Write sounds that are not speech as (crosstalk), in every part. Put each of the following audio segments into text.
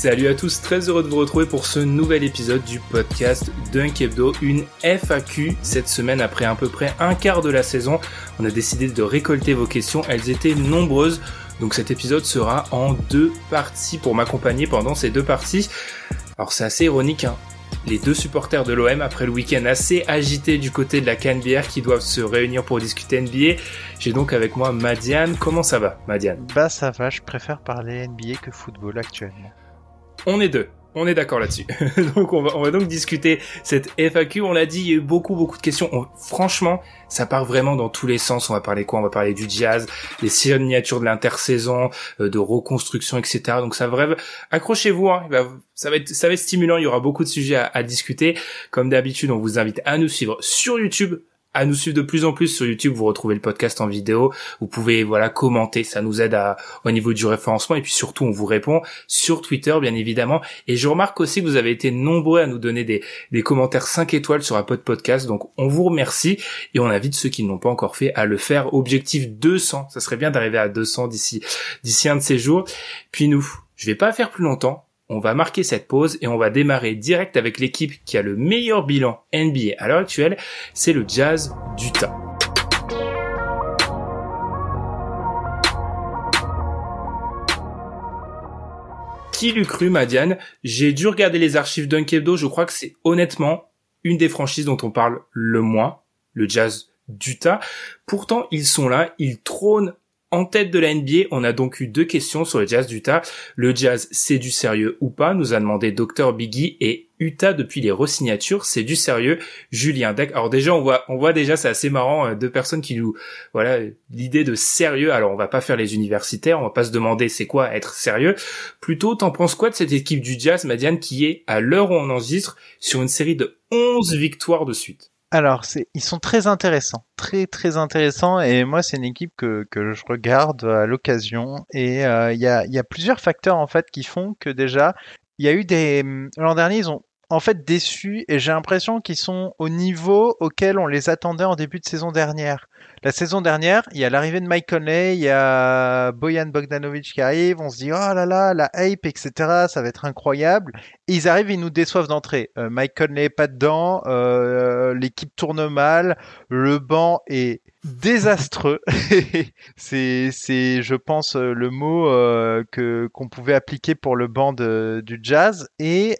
Salut à tous, très heureux de vous retrouver pour ce nouvel épisode du podcast Dunk Hebdo, une FAQ cette semaine après à peu près un quart de la saison. On a décidé de récolter vos questions, elles étaient nombreuses. Donc cet épisode sera en deux parties pour m'accompagner pendant ces deux parties. Alors c'est assez ironique, hein. Les deux supporters de l'OM après le week-end assez agité du côté de la Cannes-Bière qui doivent se réunir pour discuter NBA. J'ai donc avec moi Madiane. Comment ça va, Madiane? Bah ça va, je préfère parler NBA que football actuellement. On est deux. On est d'accord là-dessus. (laughs) donc on va, on va donc discuter cette FAQ. On l'a dit, il y a eu beaucoup beaucoup de questions. On- franchement, ça part vraiment dans tous les sens. On va parler quoi? On va parler du jazz, des signatures de l'intersaison, euh, de reconstruction, etc. Donc ça bref, accrochez-vous. Hein. Ça va être ça va être stimulant. Il y aura beaucoup de sujets à, à discuter. Comme d'habitude, on vous invite à nous suivre sur YouTube. À nous suivre de plus en plus sur YouTube, vous retrouvez le podcast en vidéo. Vous pouvez voilà commenter, ça nous aide au niveau du référencement et puis surtout on vous répond sur Twitter bien évidemment. Et je remarque aussi que vous avez été nombreux à nous donner des, commentaires 5 étoiles sur Apple Podcast. Donc on vous remercie et on invite ceux qui ne l'ont pas encore fait à le faire. Objectif 200. Ça serait bien d'arriver à 200 d'ici, d'ici un de ces jours. Puis nous, je vais pas faire plus longtemps. On va marquer cette pause et on va démarrer direct avec l'équipe qui a le meilleur bilan NBA à l'heure actuelle. C'est le Jazz d'Utah. Qui l'eût cru, Madiane? J'ai dû regarder les archives d'Unkebdo. Je crois que c'est honnêtement une des franchises dont on parle le moins, le Jazz d'Utah. Pourtant, ils sont là, ils trônent en tête de la NBA. On a donc eu deux questions sur le Jazz d'Utah. Le Jazz, c'est du sérieux ou pas Nous a demandé Dr Biggie et Utah depuis les resignatures, c'est du sérieux. Julien Deck. Alors déjà, on voit, on voit déjà, c'est assez marrant, euh, deux personnes qui nous, voilà, l'idée de sérieux. Alors on va pas faire les universitaires, on va pas se demander c'est quoi être sérieux. Plutôt, t'en penses quoi de cette équipe du Jazz, Madiane, qui est, à l'heure où on enregistre, sur une série de 11 victoires de suite? Alors, c'est, ils sont très intéressants, très très intéressants, et moi c'est une équipe que, que je regarde à l'occasion, et euh, il y, a, y a plusieurs facteurs en fait qui font que déjà, il y a eu des... L'an dernier, ils ont en fait déçu, et j'ai l'impression qu'ils sont au niveau auquel on les attendait en début de saison dernière. La saison dernière, il y a l'arrivée de Mike Conley, il y a Boyan Bogdanovic qui arrive, on se dit oh là là, la hype, etc., ça va être incroyable. Ils arrivent, ils nous déçoivent d'entrée. Euh, Mike Conley pas dedans, euh, l'équipe tourne mal, le banc est désastreux. (laughs) c'est, c'est, je pense, euh, le mot euh, que qu'on pouvait appliquer pour le banc du Jazz. Et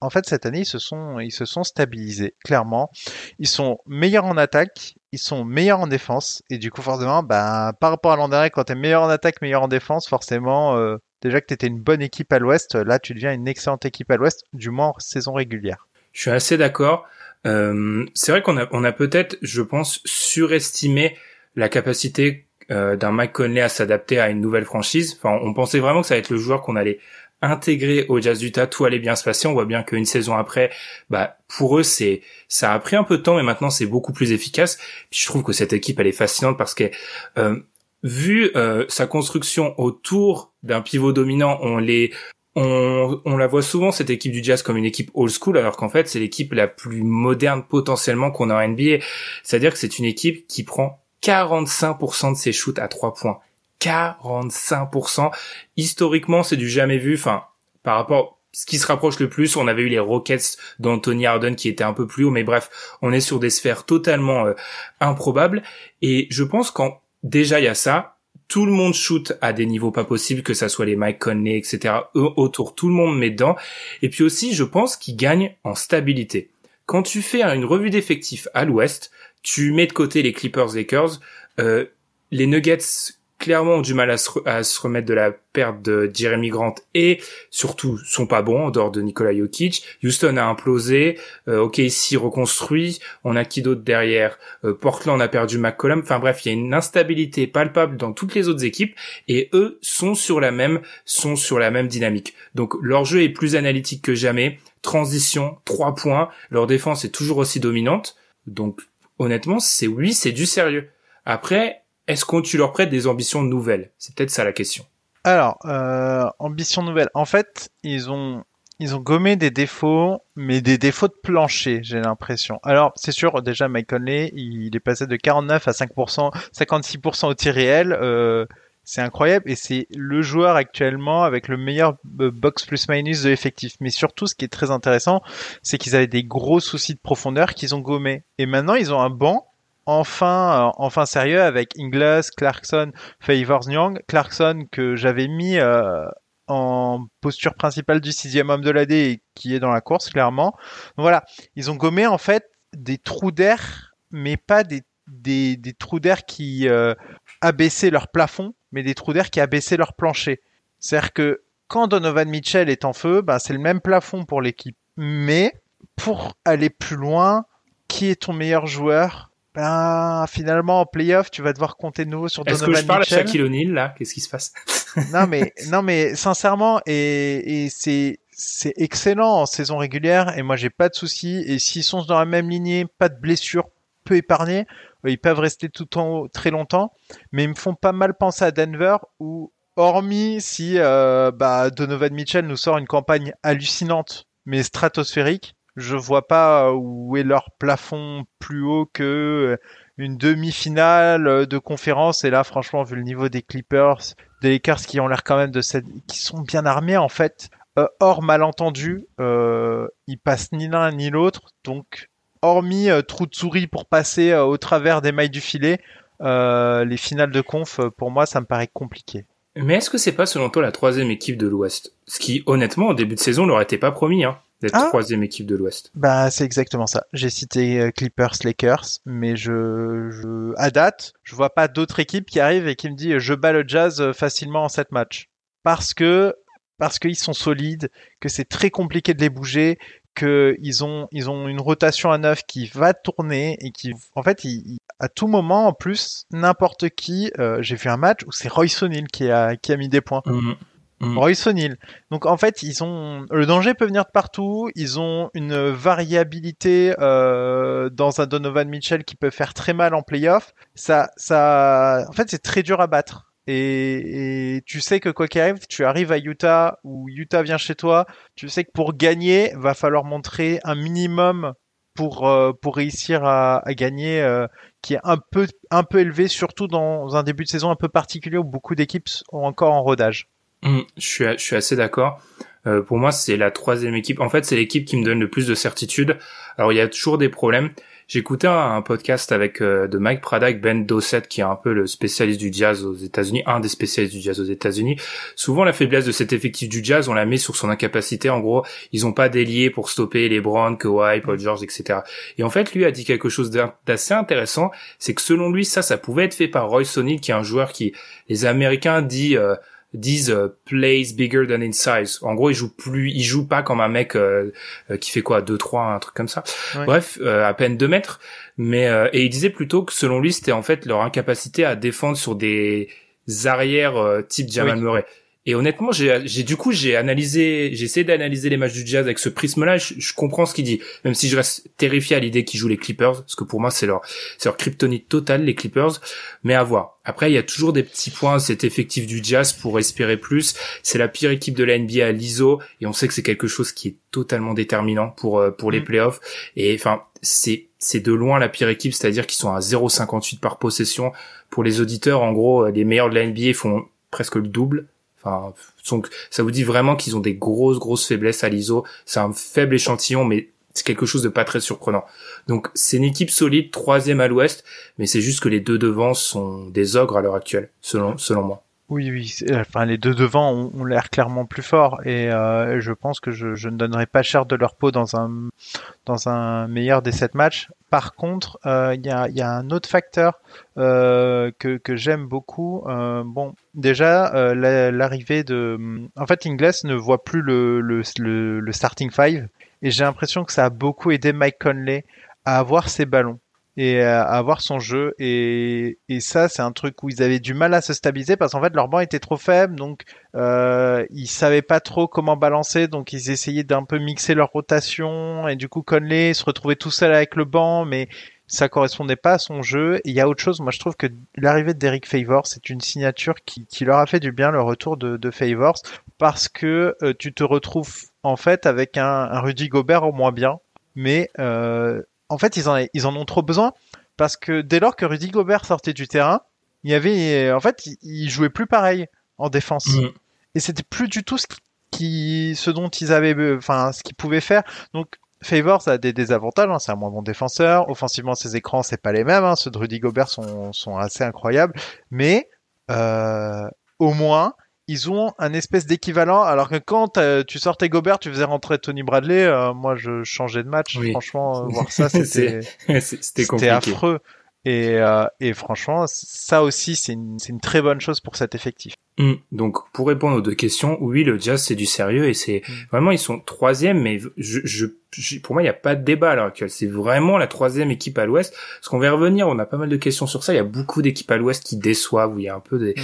en fait, cette année, ils se sont, ils se sont stabilisés, clairement. Ils sont meilleurs en attaque, ils sont meilleurs en défense. Et du coup, forcément, ben, par rapport à l'an dernier, quand tu es meilleur en attaque, meilleur en défense, forcément, euh, déjà que tu étais une bonne équipe à l'ouest, là, tu deviens une excellente équipe à l'ouest, du moins en saison régulière. Je suis assez d'accord. Euh, c'est vrai qu'on a, on a peut-être, je pense, surestimé la capacité euh, d'un Mike à s'adapter à une nouvelle franchise. Enfin, on pensait vraiment que ça allait être le joueur qu'on allait intégrer au Jazz d'Utah, tout allait bien se passer. On voit bien qu'une saison après, bah pour eux c'est ça a pris un peu de temps, mais maintenant c'est beaucoup plus efficace. Puis je trouve que cette équipe elle est fascinante parce que euh, vu euh, sa construction autour d'un pivot dominant, on les on, on la voit souvent cette équipe du Jazz comme une équipe old school, alors qu'en fait c'est l'équipe la plus moderne potentiellement qu'on a en NBA. C'est-à-dire que c'est une équipe qui prend 45% de ses shoots à 3 points. 45%. Historiquement, c'est du jamais vu. Enfin, par rapport, ce qui se rapproche le plus, on avait eu les Rockets d'Anthony Harden qui étaient un peu plus haut, mais bref, on est sur des sphères totalement euh, improbables. Et je pense qu'en déjà il y a ça, tout le monde shoot à des niveaux pas possibles, que ça soit les Mike Conley, etc. Eux, autour, tout le monde met dedans. Et puis aussi, je pense qu'ils gagnent en stabilité. Quand tu fais une revue d'effectifs à l'Ouest, tu mets de côté les Clippers Lakers, euh, les Nuggets clairement ont du mal à se, remettre de la perte de Jeremy Grant et surtout sont pas bons en dehors de Nikola Jokic. Houston a implosé, euh, OKC reconstruit, on a qui d'autre derrière? Euh, Portland a perdu McCollum. Enfin bref, il y a une instabilité palpable dans toutes les autres équipes et eux sont sur la même sont sur la même dynamique. Donc leur jeu est plus analytique que jamais. Transition, trois points, leur défense est toujours aussi dominante. Donc honnêtement, c'est oui, c'est du sérieux. Après, est-ce qu'on tu leur prêtes des ambitions nouvelles? C'est peut-être ça la question. Alors, euh, ambitions nouvelles. En fait, ils ont ils ont gommé des défauts, mais des défauts de plancher, j'ai l'impression. Alors, c'est sûr, déjà, Mike Conley, il est passé de 49 à 5%, 56% au tir réel. Euh, c'est incroyable et c'est le joueur actuellement avec le meilleur euh, box plus minus de l'effectif. Mais surtout, ce qui est très intéressant, c'est qu'ils avaient des gros soucis de profondeur qu'ils ont gommé. Et maintenant, ils ont un banc enfin, euh, enfin sérieux avec Ingles, Clarkson, Favors Young. Clarkson que j'avais mis euh, en posture principale du sixième homme de l'AD et qui est dans la course clairement. voilà, ils ont gommé en fait des trous d'air, mais pas des, des, trous d'air qui euh, abaissaient leur plafond, mais des trous d'air qui abaissaient leur plancher. C'est-à-dire que quand Donovan Mitchell est en feu, bah, c'est le même plafond pour l'équipe. Mais pour aller plus loin, qui est ton meilleur joueur ben, finalement, en playoff, tu vas devoir compter de nouveau sur Donovan Mitchell. Est-ce que je parle à Shaquille O'Neal, là? Qu'est-ce qui se passe? (laughs) non, mais, non, mais, sincèrement, et, et c'est, c'est excellent en saison régulière, et moi, j'ai pas de soucis. Et s'ils sont dans la même lignée, pas de blessures, peu épargnés, euh, ils peuvent rester tout en haut très longtemps. Mais ils me font pas mal penser à Denver, où, hormis si, euh, bah, Donovan Mitchell nous sort une campagne hallucinante, mais stratosphérique, je vois pas où est leur plafond plus haut que euh, une demi-finale de conférence. Et là, franchement, vu le niveau des Clippers, des Lakers qui ont l'air quand même de cette, qui sont bien armés en fait. Euh, hors malentendu, euh, ils passent ni l'un ni l'autre. Donc, hormis euh, trou de souris pour passer au travers des mailles du filet, les finales de conf, pour moi, ça me paraît compliqué. Mais est-ce que c'est pas selon toi la troisième équipe de l'Ouest? Ce qui, honnêtement, au début de saison, leur était pas promis. Hein d'être ah. troisième équipe de l'Ouest. Bah c'est exactement ça. J'ai cité euh, Clippers, Lakers, mais je, je à date, je vois pas d'autres équipes qui arrivent et qui me disent je bats le Jazz euh, facilement en sept matchs parce que parce qu'ils sont solides, que c'est très compliqué de les bouger, qu'ils ont ils ont une rotation à neuf qui va tourner et qui en fait à tout moment en plus n'importe qui euh, j'ai vu un match où c'est Royce O'Neal qui a qui a mis des points. Mhm. Mm. Royce O'Neal. Donc en fait, ils ont le danger peut venir de partout. Ils ont une variabilité euh, dans un Donovan Mitchell qui peut faire très mal en playoff. Ça, ça, en fait, c'est très dur à battre. Et, et, tu sais que quoi qu'il arrive, tu arrives à Utah ou Utah vient chez toi. Tu sais que pour gagner, va falloir montrer un minimum pour euh, pour réussir à, à gagner, euh, qui est un peu un peu élevé, surtout dans un début de saison un peu particulier où beaucoup d'équipes sont encore en rodage. Mmh, je, suis, je suis assez d'accord. Euh, pour moi, c'est la troisième équipe. En fait, c'est l'équipe qui me donne le plus de certitude. Alors, il y a toujours des problèmes. J'écoutais un, un, podcast avec euh, de Mike Prada Ben Dossett, qui est un peu le spécialiste du jazz aux États-Unis, un des spécialistes du jazz aux États-Unis. Souvent, la faiblesse de cet effectif du jazz, on la met sur son incapacité. En gros, ils ont pas délié pour stopper les Browns, Kawhi, Paul George, etc. Et en fait, lui a dit quelque chose d'assez intéressant, c'est que selon lui, ça, ça pouvait être fait par Roy Sonny, qui est un joueur qui, les Américains disent euh, disent euh, plays bigger than in size. En gros, il joue plus, il joue pas comme un mec euh, euh, qui fait quoi 2 3 un truc comme ça. Bref, à peine 2 mètres, mais et il disait plutôt que selon lui, c'était en fait leur incapacité à défendre sur des arrières type Jamal Murray. Et honnêtement, j'ai du coup j'ai analysé, j'ai essayé d'analyser les matchs du Jazz avec ce prisme-là. Je, je, comprends ce qu'il dit, même si je reste terrifié à l'idée qu'ils jouent les Clippers, parce que pour moi c'est leur c'est leur kryptonite totale les Clippers. Mais à voir. Après, il y a toujours des petits points. Cet effectif du Jazz pour espérer plus. C'est la pire équipe de la NBA à l'ISO, et on sait que c'est quelque chose qui est totalement déterminant pour euh, pour les mm. playoffs. Et enfin, c'est c'est de loin la pire équipe, c'est-à-dire qu'ils sont à 0,58 par possession. Pour les auditeurs, en gros, les meilleurs de la NBA font presque le double Enfin, ça vous dit vraiment qu'ils ont des grosses grosses faiblesses à l'ISO. C'est un faible échantillon, mais c'est quelque chose de pas très surprenant. Donc c'est une équipe solide, troisième à l'Ouest, mais c'est juste que les deux devants sont des ogres à l'heure actuelle, selon selon moi. Oui, oui. Enfin, les deux devant ont, l'air clairement plus forts et euh, je pense que je, ne donnerai pas cher de leur peau dans un dans un meilleur des sept matchs. Par contre, euh, il y, a, un autre facteur euh, que, que j'aime beaucoup. Euh, bon, déjà l'arrivée de, en fait, Ingles ne voit plus le, le, le starting five et j'ai l'impression que ça a beaucoup aidé Mike Conley à avoir ses ballons et à avoir son jeu. Et, et ça, c'est un truc où ils avaient du mal à se stabiliser parce qu'en fait, leur banc était trop faible, donc euh, ils savaient pas trop comment balancer, donc ils essayaient d'un peu mixer leur rotation. Et du coup, Conley se retrouvait tout seul avec le banc, mais ça correspondait pas à son jeu. Il y a autre chose. Moi, je trouve que l'arrivée de Derek Favors, c'est une signature qui, qui, leur a fait du bien, le retour de, de Favors, parce que euh, tu te retrouves en fait avec un, un Rudy Gobert au moins bien, mais euh, en fait, ils en, ils en ont trop besoin parce que dès lors que Rudy Gobert sortait du terrain, il y avait, en fait, il, jouait plus pareil en défense. Mm. Et c'était plus du tout ce qui, ce dont ils avaient, enfin, ce qu'ils pouvaient faire. Donc, Favors a des désavantages, hein, c'est un moins bon défenseur. Offensivement, ses écrans, c'est pas les mêmes. Hein. Ceux de Rudy Gobert sont, sont assez incroyables. Mais, euh, au moins, ils ont un espèce d'équivalent. Alors que quand tu sortais Gobert, tu faisais rentrer Tony Bradley. Euh, moi, je changeais de match. Franchement, euh, (laughs) voir ça, c'était c'était affreux. Et, euh, et franchement, ça aussi, c'est une, une très bonne chose pour cet effectif. Mm. Donc pour répondre aux deux questions, oui, le Jazz c'est du sérieux et c'est mm. vraiment ils sont troisième, mais je, je, pour moi il n'y a pas de débat à l'heure actuelle. C'est vraiment la troisième équipe à l'Ouest. Parce qu'on va revenir, on a pas mal de questions sur ça. Il y a beaucoup d'équipes à l'Ouest qui déçoivent, où il y a un peu des, mm.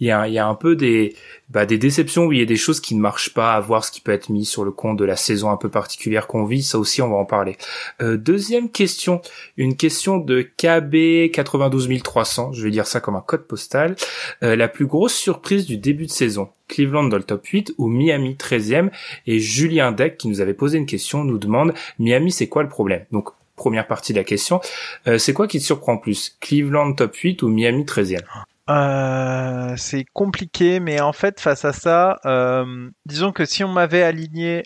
il y a, il y a un peu des, bah, des déceptions où il y a des choses qui ne marchent pas, à voir ce qui peut être mis sur le compte de la saison un peu particulière qu'on vit. Ça aussi on va en parler. Euh, deuxième question, une question de KB 92300. Je vais dire ça comme un code postal. Euh, la plus grosse surprise du début de saison. Cleveland dans le top 8 ou Miami 13e et Julien Deck qui nous avait posé une question nous demande Miami c'est quoi le problème? Donc première partie de la question, euh, c'est quoi qui te surprend plus? Cleveland top 8 ou Miami 13e euh, c'est compliqué, mais en fait, face à ça, euh, disons que si on m'avait aligné,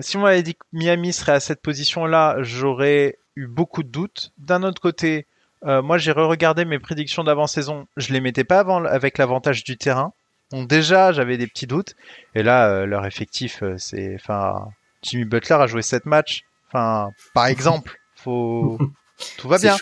si on m'avait dit que Miami serait à cette position-là, j'aurais eu beaucoup de doutes. D'un autre côté, moi, j'ai re-regardé mes prédictions d'avant-saison. Je les mettais pas avant avec l'avantage du terrain. Donc déjà, j'avais des petits doutes. Et là, euh, leur effectif, euh, c'est, enfin, Jimmy Butler a joué 7 matchs. Enfin, par (laughs) exemple, faut, tout va bien.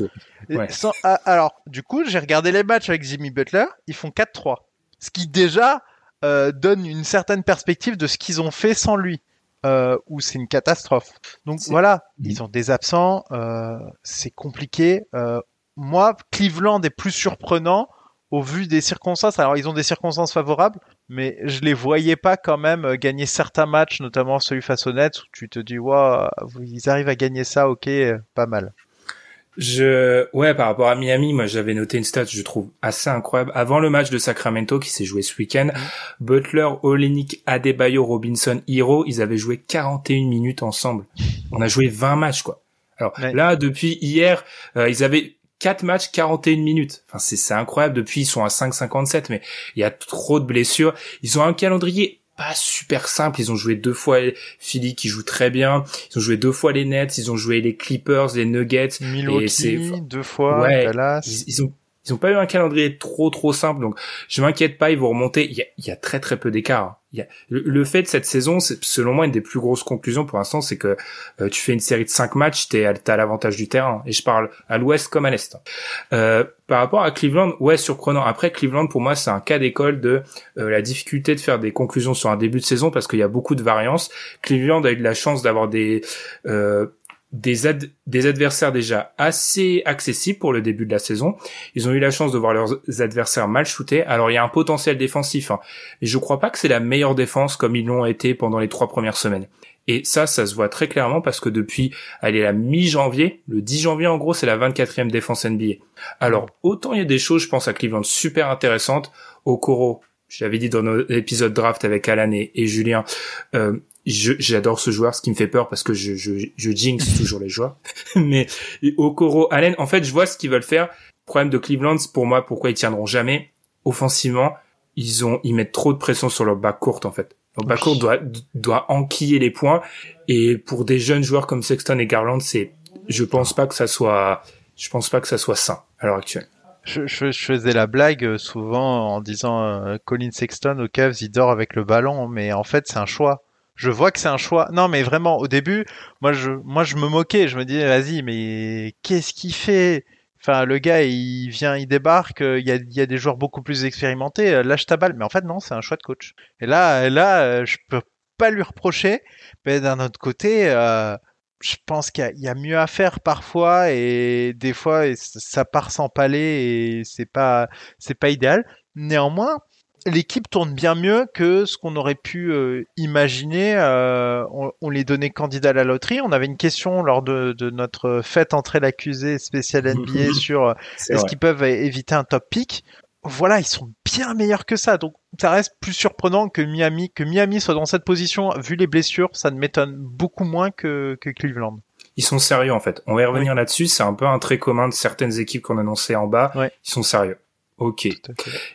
Ah, alors, du coup, j'ai regardé les matchs avec Jimmy Butler. Ils font 4-3, ce qui déjà donne une certaine perspective de ce qu'ils ont fait sans lui. Euh, où c'est une catastrophe. Donc voilà, ils ont des absents, euh, c'est compliqué. Euh, moi, Cleveland est plus surprenant au vu des circonstances. Alors, ils ont des circonstances favorables, mais je les voyais pas quand même euh, gagner certains matchs, notamment celui face aux Nets, où tu te dis, waouh, ils arrivent à gagner ça, ok, euh, pas mal. Je, ouais, par rapport à Miami, moi, j'avais noté une stat, je trouve assez incroyable. Avant le match de Sacramento qui s'est joué ce week-end, mm. Butler, Olenek, Adebayo, Robinson, Hero, ils avaient joué 41 minutes ensemble. On a joué 20 matchs, quoi. Alors là, depuis hier, euh, ils avaient 4 matchs, 41 minutes. Enfin, c'est, c'est incroyable. Depuis, ils sont à 5,57, mais il y a trop de blessures. Ils ont un calendrier pas super simple. Ils ont joué deux fois Philly qui joue très bien. Ils ont joué deux fois les Nets. Ils ont joué les Clippers, les Nuggets. et c'est deux fois ouais, Dallas. ils, ont ils ont pas eu un calendrier trop trop simple, donc je m'inquiète pas, ils vont remonter. Il y a, il y a très très peu d'écart. Hein. A, le, fait de cette saison, c'est selon moi une des plus grosses conclusions pour l'instant, c'est que euh, tu fais une série de cinq matchs, t'es à l'avantage du terrain. Et je parle à l'Ouest comme à l'Est. Euh, par rapport à Cleveland, ouais, surprenant. Après, Cleveland pour moi c'est un cas d'école de euh, la difficulté de faire des conclusions sur un début de saison parce qu'il y a beaucoup de variances. Cleveland a eu de la chance d'avoir des des, des adversaires déjà assez accessibles pour le début de la saison. Ils ont eu la chance de voir leurs adversaires mal shootés. Alors il y a un potentiel défensif, hein. mais je crois pas que c'est la meilleure défense comme ils l'ont été pendant les trois premières semaines. Et ça, ça se voit très clairement parce que depuis, elle est la mi-janvier, le 10 janvier en gros, c'est la 24e défense NBA. Alors autant il y a des choses, je pense à Cleveland super intéressantes. Okoro, je l'avais dit dans nos épisodes draft avec Alan et, Julien, euh, j'adore ce joueur, ce qui me fait peur parce que je, je, je jinx (laughs) toujours les joueurs. (laughs) Mais Okoro, Allen, en fait, je vois ce qu'ils veulent faire. problème de Cleveland, pour moi, pourquoi ils tiendront jamais offensivement, ils ont, ils mettent trop de pression sur leur back court en fait. Leur back court doit, doit enquiller les points. Et pour des jeunes joueurs comme Sexton et Garland, c'est, je pense pas que ça soit, je pense pas que ça soit sain à l'heure actuelle. Je, je, je, faisais la blague euh, souvent en disant euh, Colin Sexton au Cavs, il dort avec le ballon, mais en fait c'est un choix. Je vois que c'est un choix. Non, mais vraiment, au début, moi je, moi je me moquais, je me disais vas-y, mais qu'est-ce qu'il fait? Enfin, le gars, il vient, il débarque, il y a, il y a des joueurs beaucoup plus expérimentés, lâche ta balle. Mais en fait, non, c'est un choix de coach. Et là, là, je peux pas lui reprocher. Mais d'un autre côté, euh, je pense qu'il y, y, a mieux à faire parfois et des fois ça part sans palais et c'est pas c'est pas idéal. Néanmoins, l'équipe tourne bien mieux que ce qu'on aurait pu euh, imaginer. Euh, on, on, les donnait candidats à la loterie. On avait une question lors de, de notre fête entrée l'accusé spécial NBA (laughs) sur est-ce qu'ils peuvent éviter un top pick voilà, ils sont bien meilleurs que ça. Donc ça reste plus surprenant que Miami, que Miami soit dans cette position. Vu les blessures, ça ne m'étonne beaucoup moins que, que Cleveland. Ils sont sérieux en fait. On va y revenir là-dessus. C'est un peu un trait commun de certaines équipes qu'on annonçait en bas. Ils sont sérieux. Ok.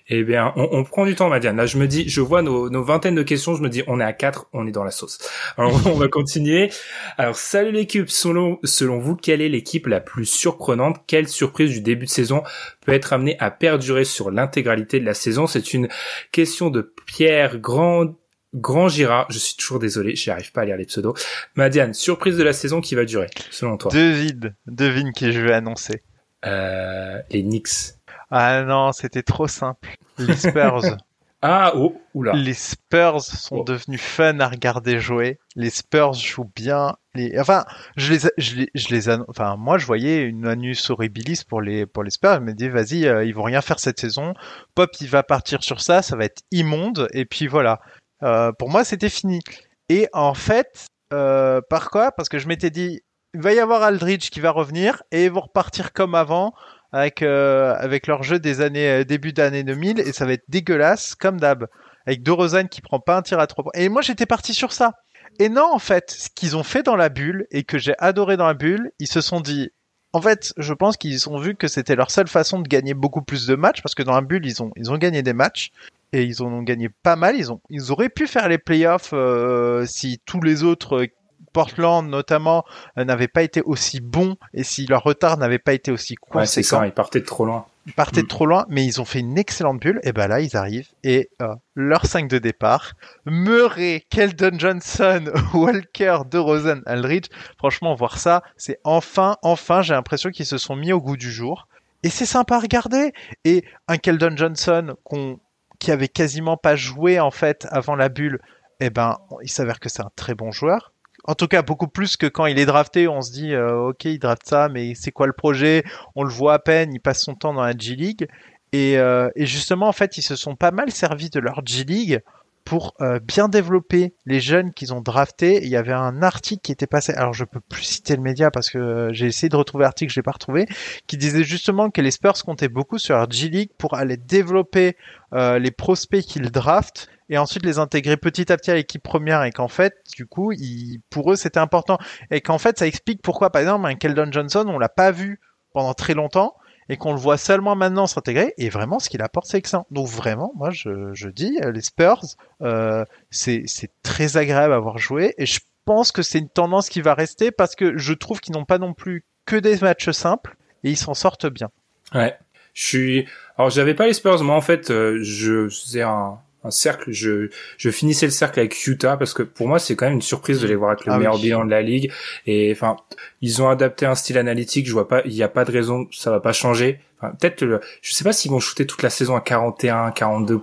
Eh bien, on, on, prend du temps, Madiane. Là, je me dis, je vois nos, nos, vingtaines de questions. Je me dis, on est à quatre, on est dans la sauce. Alors, (laughs) on va continuer. Alors, salut l'équipe. Selon, selon vous, quelle est l'équipe la plus surprenante? Quelle surprise du début de saison peut être amenée à perdurer sur l'intégralité de la saison? C'est une question de Pierre Grand. Grand Gira, je suis toujours désolé, j'y arrive pas à lire les pseudos. Madiane, surprise de la saison qui va durer, selon toi? Devine, devine qui je vais annoncer. Euh, les Knicks. Ah non, c'était trop simple. Les Spurs. (laughs) ah, oh, oula. Les Spurs sont oh. devenus fun à regarder jouer. Les Spurs jouent bien. Les... Enfin, je les, je les, je les enfin, moi, je voyais une anus horribilis pour les, pour les Spurs. Je me dis, vas-y, euh, ils vont rien faire cette saison. Pop, il va partir sur ça, ça va être immonde. Et puis voilà. Euh, pour moi, c'était fini. Et en fait, euh, par quoi? Parce que je m'étais dit, il va y avoir Aldridge qui va revenir et ils vont repartir comme avant avec euh, avec leur jeu des années euh, début d'année 2000 et ça va être dégueulasse comme d'hab avec DeRozan qui prend pas un tir à trois points. Et moi j'étais parti sur ça. Et non en fait, ce qu'ils ont fait dans la bulle et que j'ai adoré dans la bulle, ils se sont dit en fait, je pense qu'ils ont vu que c'était leur seule façon de gagner beaucoup plus de matchs parce que dans la bulle, ils ont ils ont gagné des matchs et ils en ont gagné pas mal. Ils ont ils auraient pu faire les playoffs euh, si tous les autres Portland notamment euh, n'avait pas été aussi bon et si leur retard n'avait pas été aussi conséquent. Ouais, c'est ça, ils partaient de trop loin. Ils partaient de mm. trop loin, mais ils ont fait une excellente bulle. Et ben là, ils arrivent et euh, leur 5 de départ, Murray, Keldon Johnson, (laughs) Walker, DeRozan, Aldridge. Franchement, voir ça, c'est enfin, enfin, j'ai l'impression qu'ils se sont mis au goût du jour. Et c'est sympa à regarder. Et un Keldon Johnson qu'on qui avait quasiment pas joué en fait avant la bulle, eh ben, il s'avère que c'est un très bon joueur en tout cas beaucoup plus que quand il est drafté, on se dit euh, ok il draft ça, mais c'est quoi le projet? On le voit à peine, il passe son temps dans la G League. Et, euh, et justement en fait ils se sont pas mal servis de leur G League pour euh, bien développer les jeunes qu'ils ont draftés. Il y avait un article qui était passé, alors je peux plus citer le média parce que euh, j'ai essayé de retrouver l'article, je l'ai pas retrouvé, qui disait justement que les Spurs comptaient beaucoup sur leur G League pour aller développer euh, les prospects qu'ils draftent et ensuite les intégrer petit à petit à l'équipe première et qu'en fait, du coup, ils, pour eux, c'était important et qu'en fait, ça explique pourquoi, par exemple, un Keldon Johnson, on l'a pas vu pendant très longtemps et qu'on le voit seulement maintenant s'intégrer et vraiment ce qu'il apporte c'est excellent. Donc vraiment, moi je, je dis les Spurs, euh, c'est très agréable à avoir joué et je pense que c'est une tendance qui va rester parce que je trouve qu'ils n'ont pas non plus que des matchs simples et ils s'en sortent bien. Ouais. Je suis alors j'avais pas les Spurs moi en fait euh, je faisais un un cercle. Je, je finissais le cercle avec Utah parce que pour moi c'est quand même une surprise de les voir avec le ah meilleur bilan de la ligue. Et enfin, ils ont adapté un style analytique. Je vois pas, il n'y a pas de raison, ça va pas changer. Enfin, peut-être, je sais pas s'ils vont shooter toute la saison à 41, 42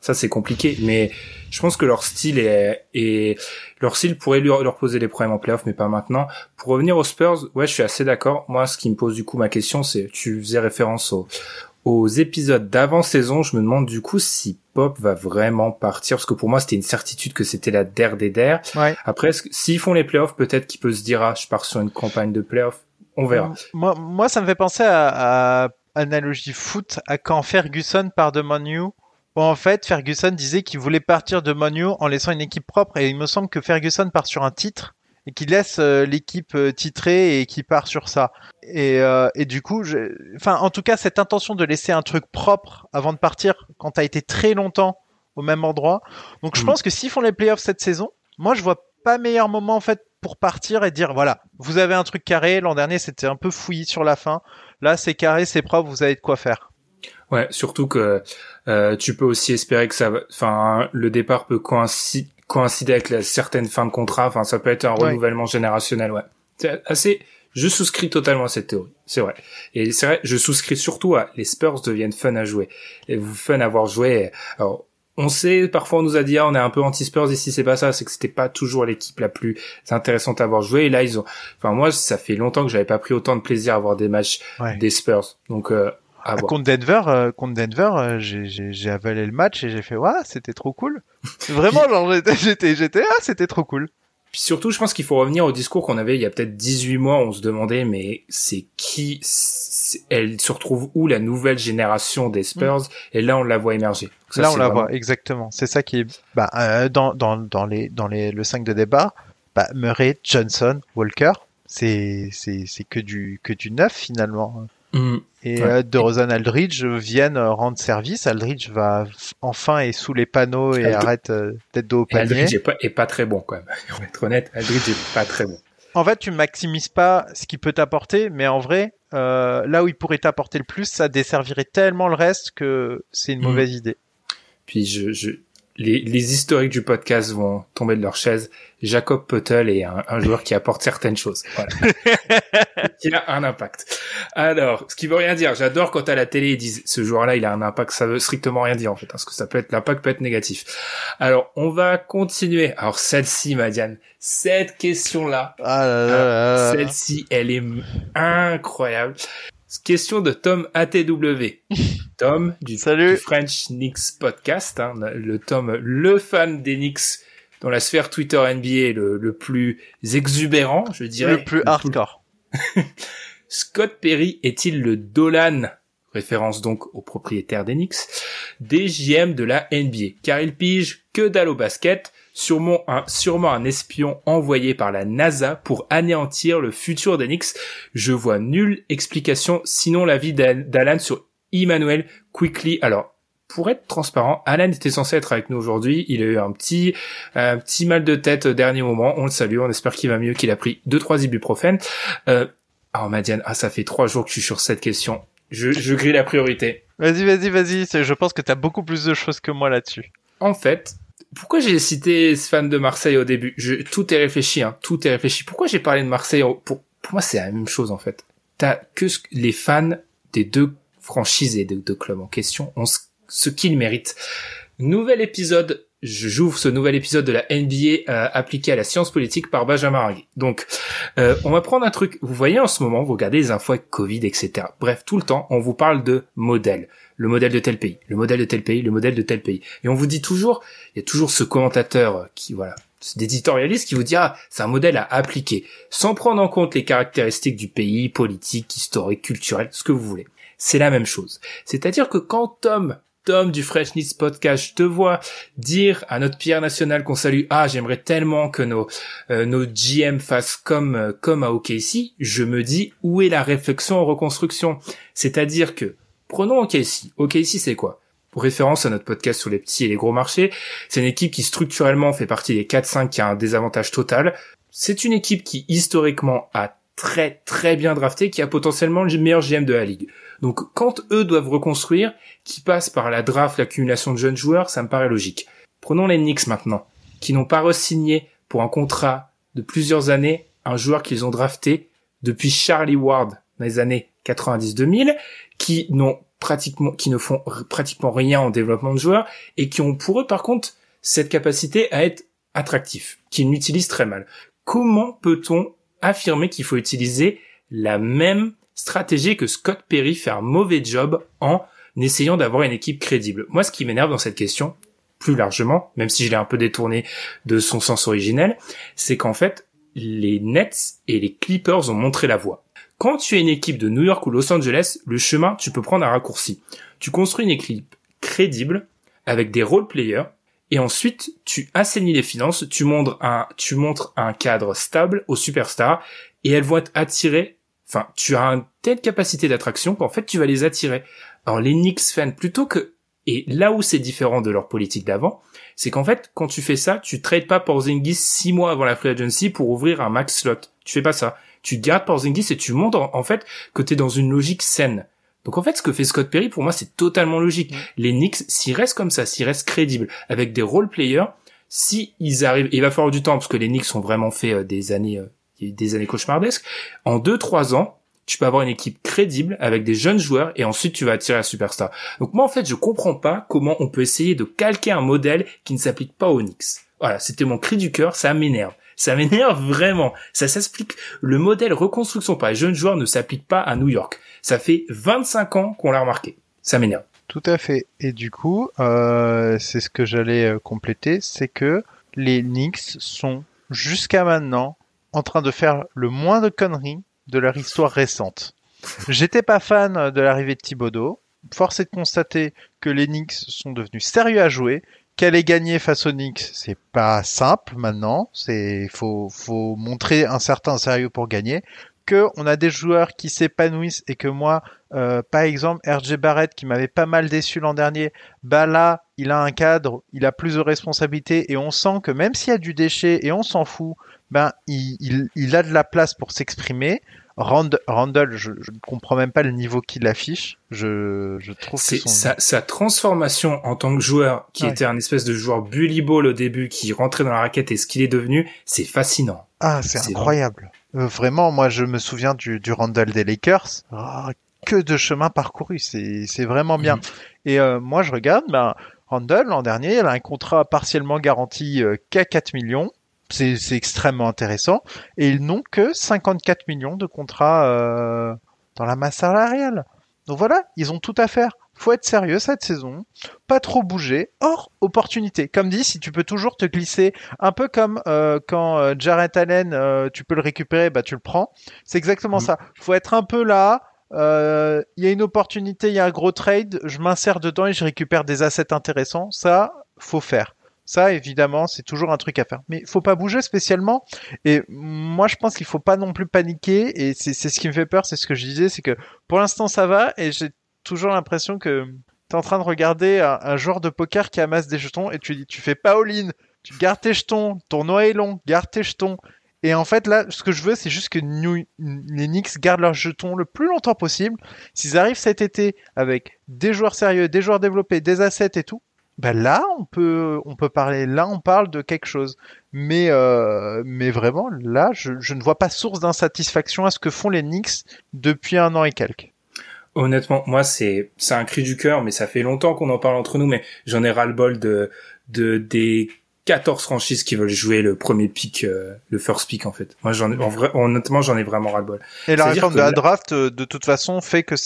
Ça c'est compliqué, mais je pense que leur style est, et leur style pourrait leur, leur poser des problèmes en playoff, mais pas maintenant. Pour revenir aux Spurs, ouais, je suis assez d'accord. Moi, ce qui me pose du coup ma question, c'est, tu faisais référence au, aux épisodes d'avant-saison, je me demande du coup si Pop va vraiment partir, parce que pour moi c'était une certitude que c'était la der des der. Ouais. Après, s'ils font les playoffs, peut-être qu'il peut se dire ah je pars sur une campagne de playoffs. On verra. Moi, moi ça me fait penser à, à analogie foot à quand Ferguson part de Manu. Où en fait, Ferguson disait qu'il voulait partir de Manu en laissant une équipe propre, et il me semble que Ferguson part sur un titre et qui laisse euh, l'équipe euh, titrée et qui part sur ça. Et, euh, et du coup, je... enfin, en tout cas, cette intention de laisser un truc propre avant de partir, quand t'as été très longtemps au même endroit. Donc, je mm. pense que s'ils font les playoffs cette saison, moi, je vois pas meilleur moment en fait pour partir et dire voilà, vous avez un truc carré. L'an dernier, c'était un peu fouillis sur la fin. Là, c'est carré, c'est propre, vous avez de quoi faire. Ouais, surtout que euh, tu peux aussi espérer que ça, enfin, le départ peut coïncider, coïncider avec la certaine fin de contrat. Enfin, ça peut être un Ouais. renouvellement générationnel. Ouais, c'est assez. Je souscris totalement à cette théorie. C'est vrai. Et c'est vrai, je souscris surtout à les Spurs deviennent fun à jouer et vous fun à voir jouer. Alors, on sait, parfois on nous a dit, ah, on est un peu anti-Spurs ici, c'est pas ça, c'est que c'était pas toujours l'équipe la plus intéressante à voir jouer. Et là, ils ont, enfin, moi, ça fait longtemps que j'avais pas pris autant de plaisir à voir des matchs Ouais. des Spurs. Donc, euh, Ah, voir. contre Denver, euh, contre Denver, euh, j'ai- j'ai j'ai avalé le match et j'ai fait ouais, c'était trop cool. Vraiment, genre j'étais j'étais j'étais ah, c'était trop cool. Puis surtout, je pense qu'il faut revenir au discours qu'on avait il y a peut-être 18 mois. On se demandait, mais c'est qui Elle se retrouve où la nouvelle génération des Spurs? Et là, on la voit émerger. Ça, Là, on la vraiment- voit exactement. C'est ça qui est bah euh, dans dans dans les dans les le 5 de départ, bah Murray, Johnson, Walker, c'est c'est c'est que du que du neuf finalement. Mm. Et Ouais. euh, DeRozan Aldridge viennent euh, rendre service. Aldridge va enfin est sous les panneaux et Aldridge- arrête euh, d'être dos au Et panier. Aldridge est pas, est pas très bon quand même. (laughs) On va être honnête, Aldridge est pas très bon. En fait, tu maximises pas ce qu'il peut t'apporter, mais en vrai, euh, là où il pourrait t'apporter le plus, ça desservirait tellement le reste que c'est une Mhm. mauvaise idée. Puis je, je les, les historiques du podcast vont tomber de leur chaise. Jacob Puttel est un, un joueur qui apporte certaines choses. Voilà. (laughs) qui a un impact. Alors, ce qui veut rien dire. J'adore quand à la télé ils disent ce joueur-là il a un impact. Ça veut strictement rien dire en fait, parce que ça peut être l'impact peut être négatif. Alors, on va continuer. Alors celle-ci, Madiane, cette question-là, Ah là là là là. celle-ci, elle est incroyable. Question de Tom ATW. (laughs) Tom du, Salut. du French Knicks podcast, hein, le Tom, le fan des Knicks dans la sphère Twitter NBA le, le plus exubérant, je dirais. le plus hardcore. (laughs) Scott Perry est-il le Dolan, référence donc au propriétaire des Knicks, des GM de la NBA, car il pige que dalle au basket, sûrement un, sûrement un espion envoyé par la NASA pour anéantir le futur Knicks. Je vois nulle explication, sinon l'avis d'Al- d'Alan sur Emmanuel Quickly. Alors, pour être transparent, Alan était censé être avec nous aujourd'hui. Il a eu un petit, un petit mal de tête au dernier moment. On le salue. On espère qu'il va mieux, qu'il a pris deux, trois ibuprofènes. Euh, alors, Madiane, ah, ça fait trois jours que je suis sur cette question. Je, je grille la priorité. Vas-y, vas-y, vas-y. Je pense que t'as beaucoup plus de choses que moi là-dessus. En fait, pourquoi j'ai cité ce fan de Marseille au début? Je, Tout est réfléchi, hein. Tout est réfléchi. Pourquoi j'ai parlé de Marseille pour, pour moi, c'est la même chose, en fait. T'as que ce- les fans des deux franchises et des deux clubs en question ont ce, qu'ils méritent. Nouvel épisode. J'ouvre ce nouvel épisode de la NBA euh, appliqué à la science politique par Benjamin Ragui. Donc, euh, on va prendre un truc. Vous voyez en ce moment, vous regardez les infos avec Covid, etc. Bref, tout le temps, on vous parle de modèles. Le modèle de tel pays, le modèle de tel pays, le modèle de tel pays. Et on vous dit toujours, il y a toujours ce commentateur qui, voilà, d'éditorialiste qui vous dit, ah, c'est un modèle à appliquer, sans prendre en compte les caractéristiques du pays, politique, historique, culturel, ce que vous voulez. C'est la même chose. C'est-à-dire que quand Tom, Tom du Fresh Needs Podcast, je te vois dire à notre Pierre National qu'on salue, ah, j'aimerais tellement que nos, euh, nos GM fassent comme, euh, comme à OKC, je me dis, où est la réflexion en reconstruction? C'est-à-dire que, prenons OKC. OKC, c'est quoi? Pour référence à notre podcast sur les petits et les gros marchés, c'est une équipe qui structurellement fait partie des 4-5 qui a un désavantage total. C'est une équipe qui historiquement a très très bien drafté, qui a potentiellement le meilleur GM de la ligue. Donc quand eux doivent reconstruire, qui passent par la draft, l'accumulation de jeunes joueurs, ça me paraît logique. Prenons les Knicks maintenant, qui n'ont pas re-signé pour un contrat de plusieurs années un joueur qu'ils ont drafté depuis Charlie Ward dans les années 90-2000, qui n'ont pratiquement, qui ne font pratiquement rien en développement de joueurs et qui ont pour eux par contre cette capacité à être attractifs, qu'ils n'utilisent très mal. Comment peut-on affirmer qu'il faut utiliser la même stratégie que Scott Perry fait un mauvais job en essayant d'avoir une équipe crédible? Moi, ce qui m'énerve dans cette question, plus largement, même si je l'ai un peu détourné de son sens originel, c'est qu'en fait, les Nets et les Clippers ont montré la voie. Quand tu es une équipe de New York ou Los Angeles, le chemin, tu peux prendre un raccourci. Tu construis une équipe crédible avec des role players et ensuite tu assainis les finances, tu montres un, tu montres un cadre stable aux superstars et elles vont être attirées. Enfin, tu as une telle capacité d'attraction qu'en fait tu vas les attirer. Alors les Knicks fans, plutôt que et là où c'est différent de leur politique d'avant, c'est qu'en fait quand tu fais ça, tu trades pas Porzingis six mois avant la free agency pour ouvrir un max slot. Tu fais pas ça. Tu gardes Porzingis et tu montres en, en fait que tu es dans une logique saine. Donc en fait, ce que fait Scott Perry, pour moi, c'est totalement logique. Les Knicks, s'ils restent comme ça, s'ils restent crédibles, avec des role players, si ils arrivent, il va falloir du temps parce que les Knicks ont vraiment fait euh, des années, euh, des années cauchemardesques. En deux trois ans, tu peux avoir une équipe crédible avec des jeunes joueurs et ensuite tu vas attirer la superstar. Donc moi en fait, je comprends pas comment on peut essayer de calquer un modèle qui ne s'applique pas aux Knicks. Voilà, c'était mon cri du cœur, ça m'énerve. Ça m'énerve vraiment. Ça s'explique. Le modèle reconstruction par les jeunes joueurs ne s'applique pas à New York. Ça fait 25 ans qu'on l'a remarqué. Ça m'énerve. Tout à fait. Et du coup, euh, c'est ce que j'allais euh, compléter, c'est que les Knicks sont jusqu'à maintenant en train de faire le moins de conneries de leur histoire récente. J'étais pas fan de l'arrivée de Thibodeau. Force est de constater que les Knicks sont devenus sérieux à jouer qu'elle gagné face aux Knicks, c'est pas simple maintenant. C'est faut faut montrer un certain sérieux pour gagner. Que on a des joueurs qui s'épanouissent et que moi, euh, par exemple, RJ Barrett qui m'avait pas mal déçu l'an dernier, bah là, il a un cadre, il a plus de responsabilités et on sent que même s'il y a du déchet et on s'en fout, ben il a de la place pour s'exprimer. Randall, je, ne comprends même pas le niveau qu'il affiche. Je, je trouve c'est sa, sa, transformation en tant que joueur, qui était un espèce de joueur bully ball au début, qui rentrait dans la raquette et ce qu'il est devenu, c'est fascinant. Ah, c'est incroyable. Euh, vraiment, moi, je me souviens du, du Randall des Lakers. Ah, que de chemin parcouru, c'est c'est vraiment bien. Mhm. Et euh, moi, je regarde, ben Randall l'an dernier, il a un contrat partiellement garanti euh, qu'à 4 millions c'est extrêmement intéressant. Et ils n'ont que 54 millions de contrats euh, dans la masse salariale. Donc voilà, ils ont tout à faire. Faut être sérieux cette saison, pas trop bouger. Or, opportunité. Comme dit, si tu peux toujours te glisser, un peu comme euh, quand euh, Jarrett Allen, tu peux le récupérer, bah tu le prends. C'est exactement mm. ça. Faut être un peu là. Il y a une opportunité, il y a un gros trade, je m'insère dedans et je récupère des assets intéressants. Ça, faut faire. Ça, évidemment, c'est toujours un truc à faire. Mais il faut pas bouger spécialement. Et moi, je pense qu'il faut pas non plus paniquer. Et c'est ce qui me fait peur, c'est ce que je disais, c'est que pour l'instant, ça va. Et j'ai toujours l'impression que tu es en train de regarder un, joueur de poker qui amasse des jetons et tu dis, tu fais pas all-in. Tu gardes tes jetons. Ton noix est long. Garde tes jetons. Et en fait, là, ce que je veux, c'est juste que les Knicks gardent leurs jetons le plus longtemps possible. S'ils arrivent cet été avec des joueurs sérieux, des joueurs développés, des assets et tout, ben là on peut on peut parler là on parle de quelque chose mais euh, mais vraiment là je, je ne vois pas source d'insatisfaction à ce que font les Knicks depuis un an et quelques honnêtement moi c'est c'est un cri du cœur mais ça fait longtemps qu'on en parle entre nous mais j'en ai ras le bol de de des 14 franchises qui veulent jouer le premier pick, euh, le first pick en fait. Moi, j'en ai, en vrai, honnêtement, j'en ai vraiment ras le bol. Et la réforme de la draft, euh, de toute façon, fait que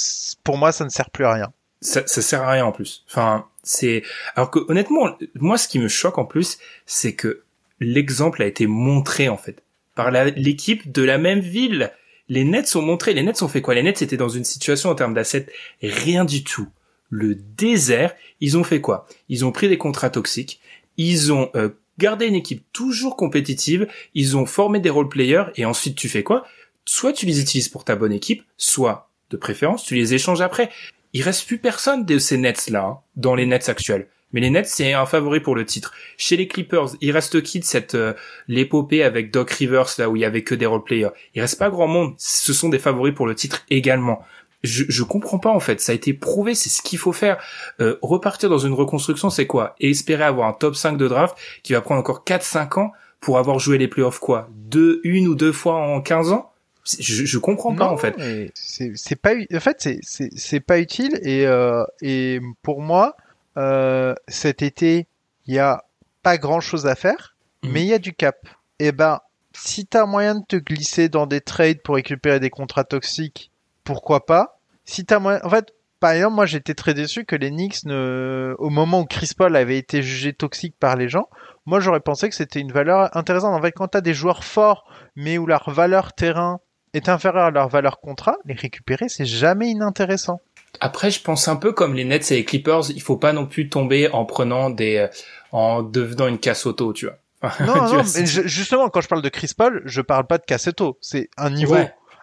pour moi, ça ne sert plus à rien. Ça, ça sert à rien en plus. Enfin, c'est alors que honnêtement, moi, ce qui me choque en plus, c'est que l'exemple a été montré en fait par l'équipe de la même ville. Les Nets sont montrés. Les Nets ont fait quoi? Les Nets étaient dans une situation en termes d'assets rien du tout. Le désert. Ils ont fait quoi? Ils ont pris des contrats toxiques. Ils ont euh, gardé une équipe toujours compétitive. Ils ont formé des role players. Et ensuite, tu fais quoi? Soit tu les utilises pour ta bonne équipe, soit de préférence, tu les échanges après il reste plus personne de ces Nets là dans les Nets actuels. Mais les Nets, c'est un favori pour le titre. Chez les Clippers, il reste qui de cette euh, l'épopée avec Doc Rivers là où il y avait que des role players Il reste pas grand monde. Ce sont des favoris pour le titre également. Je, je comprends pas en fait. Ça a été prouvé, c'est ce qu'il faut faire. Euh, repartir dans une reconstruction, c'est quoi? Et espérer avoir un top 5 de draft qui va prendre encore 4-5 ans pour avoir joué les playoffs quoi? Deux, une ou deux fois en 15 ans? Je, je comprends pas en fait. C'est pas en fait c'est c'est pas utile et euh, et pour moi euh, cet été il y a pas grand chose à faire mhm. mais il y a du cap. Et eh ben si t'as moyen de te glisser dans des trades pour récupérer des contrats toxiques, pourquoi pas? Si t'as moyen, en fait, par exemple, moi j'étais très déçu que les Knicks ne, au moment où Chris Paul avait été jugé toxique par les gens, moi j'aurais pensé que c'était une valeur intéressante. En fait, quand t'as des joueurs forts, mais où leur valeur terrain est inférieur à leur valeur contrat, les récupérer, c'est jamais inintéressant. Après, je pense un peu comme les Nets et les Clippers, il faut pas non plus tomber en prenant des, euh, en devenant une casse auto, tu vois. (laughs) Non, non, mais justement, quand je parle de Chris Paul, je parle pas de casse auto. C'est un niveau,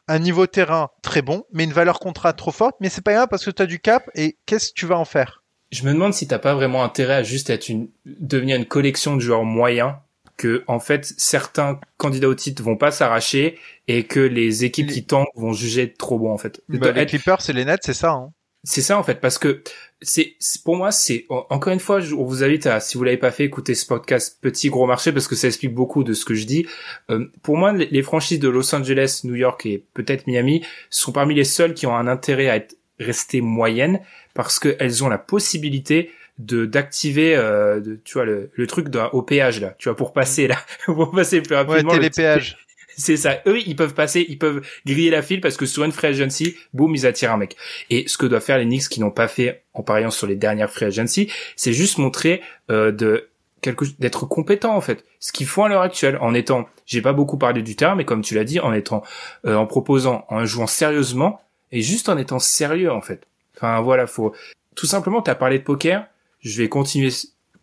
un niveau terrain très bon, mais une valeur contrat trop forte. Mais c'est pas grave parce que tu as du cap et qu'est-ce que tu vas en faire? Je me demande si t'as pas vraiment intérêt à juste être une, devenir une collection de joueurs moyens que en fait certains candidats au titre vont pas s'arracher et que les équipes qui tentent vont juger trop bon en fait. Bah, les Clippers et les Nets, c'est ça. Hein. c'est ça en fait, parce que c'est pour moi c'est encore une fois, on vous invite à si vous l'avez pas fait, écouter ce podcast Petit Gros Marché parce que ça explique beaucoup de ce que je dis. Euh, pour moi, les, franchises de Los Angeles, New York et peut-être Miami sont parmi les seules qui ont un intérêt à être restées moyennes parce qu'elles ont la possibilité de d'activer euh, tu vois le, le truc au péage là tu vois pour passer là (laughs) pour passer plus rapidement ouais, télépéage c'est ça. Eux, ils peuvent passer, ils peuvent griller la file parce que sur une free agency, boum, ils attirent un mec. Et ce que doivent faire les Knicks qui n'ont pas fait en pariant sur les dernières free agency, c'est juste montrer euh, de quelque d'être compétent en fait. Ce qu'ils font à l'heure actuelle, en étant, j'ai pas beaucoup parlé du terme, mais comme tu l'as dit, en étant, euh, en proposant, en jouant sérieusement et juste en étant sérieux en fait. Enfin voilà, faut tout simplement. T'as parlé de poker, je vais continuer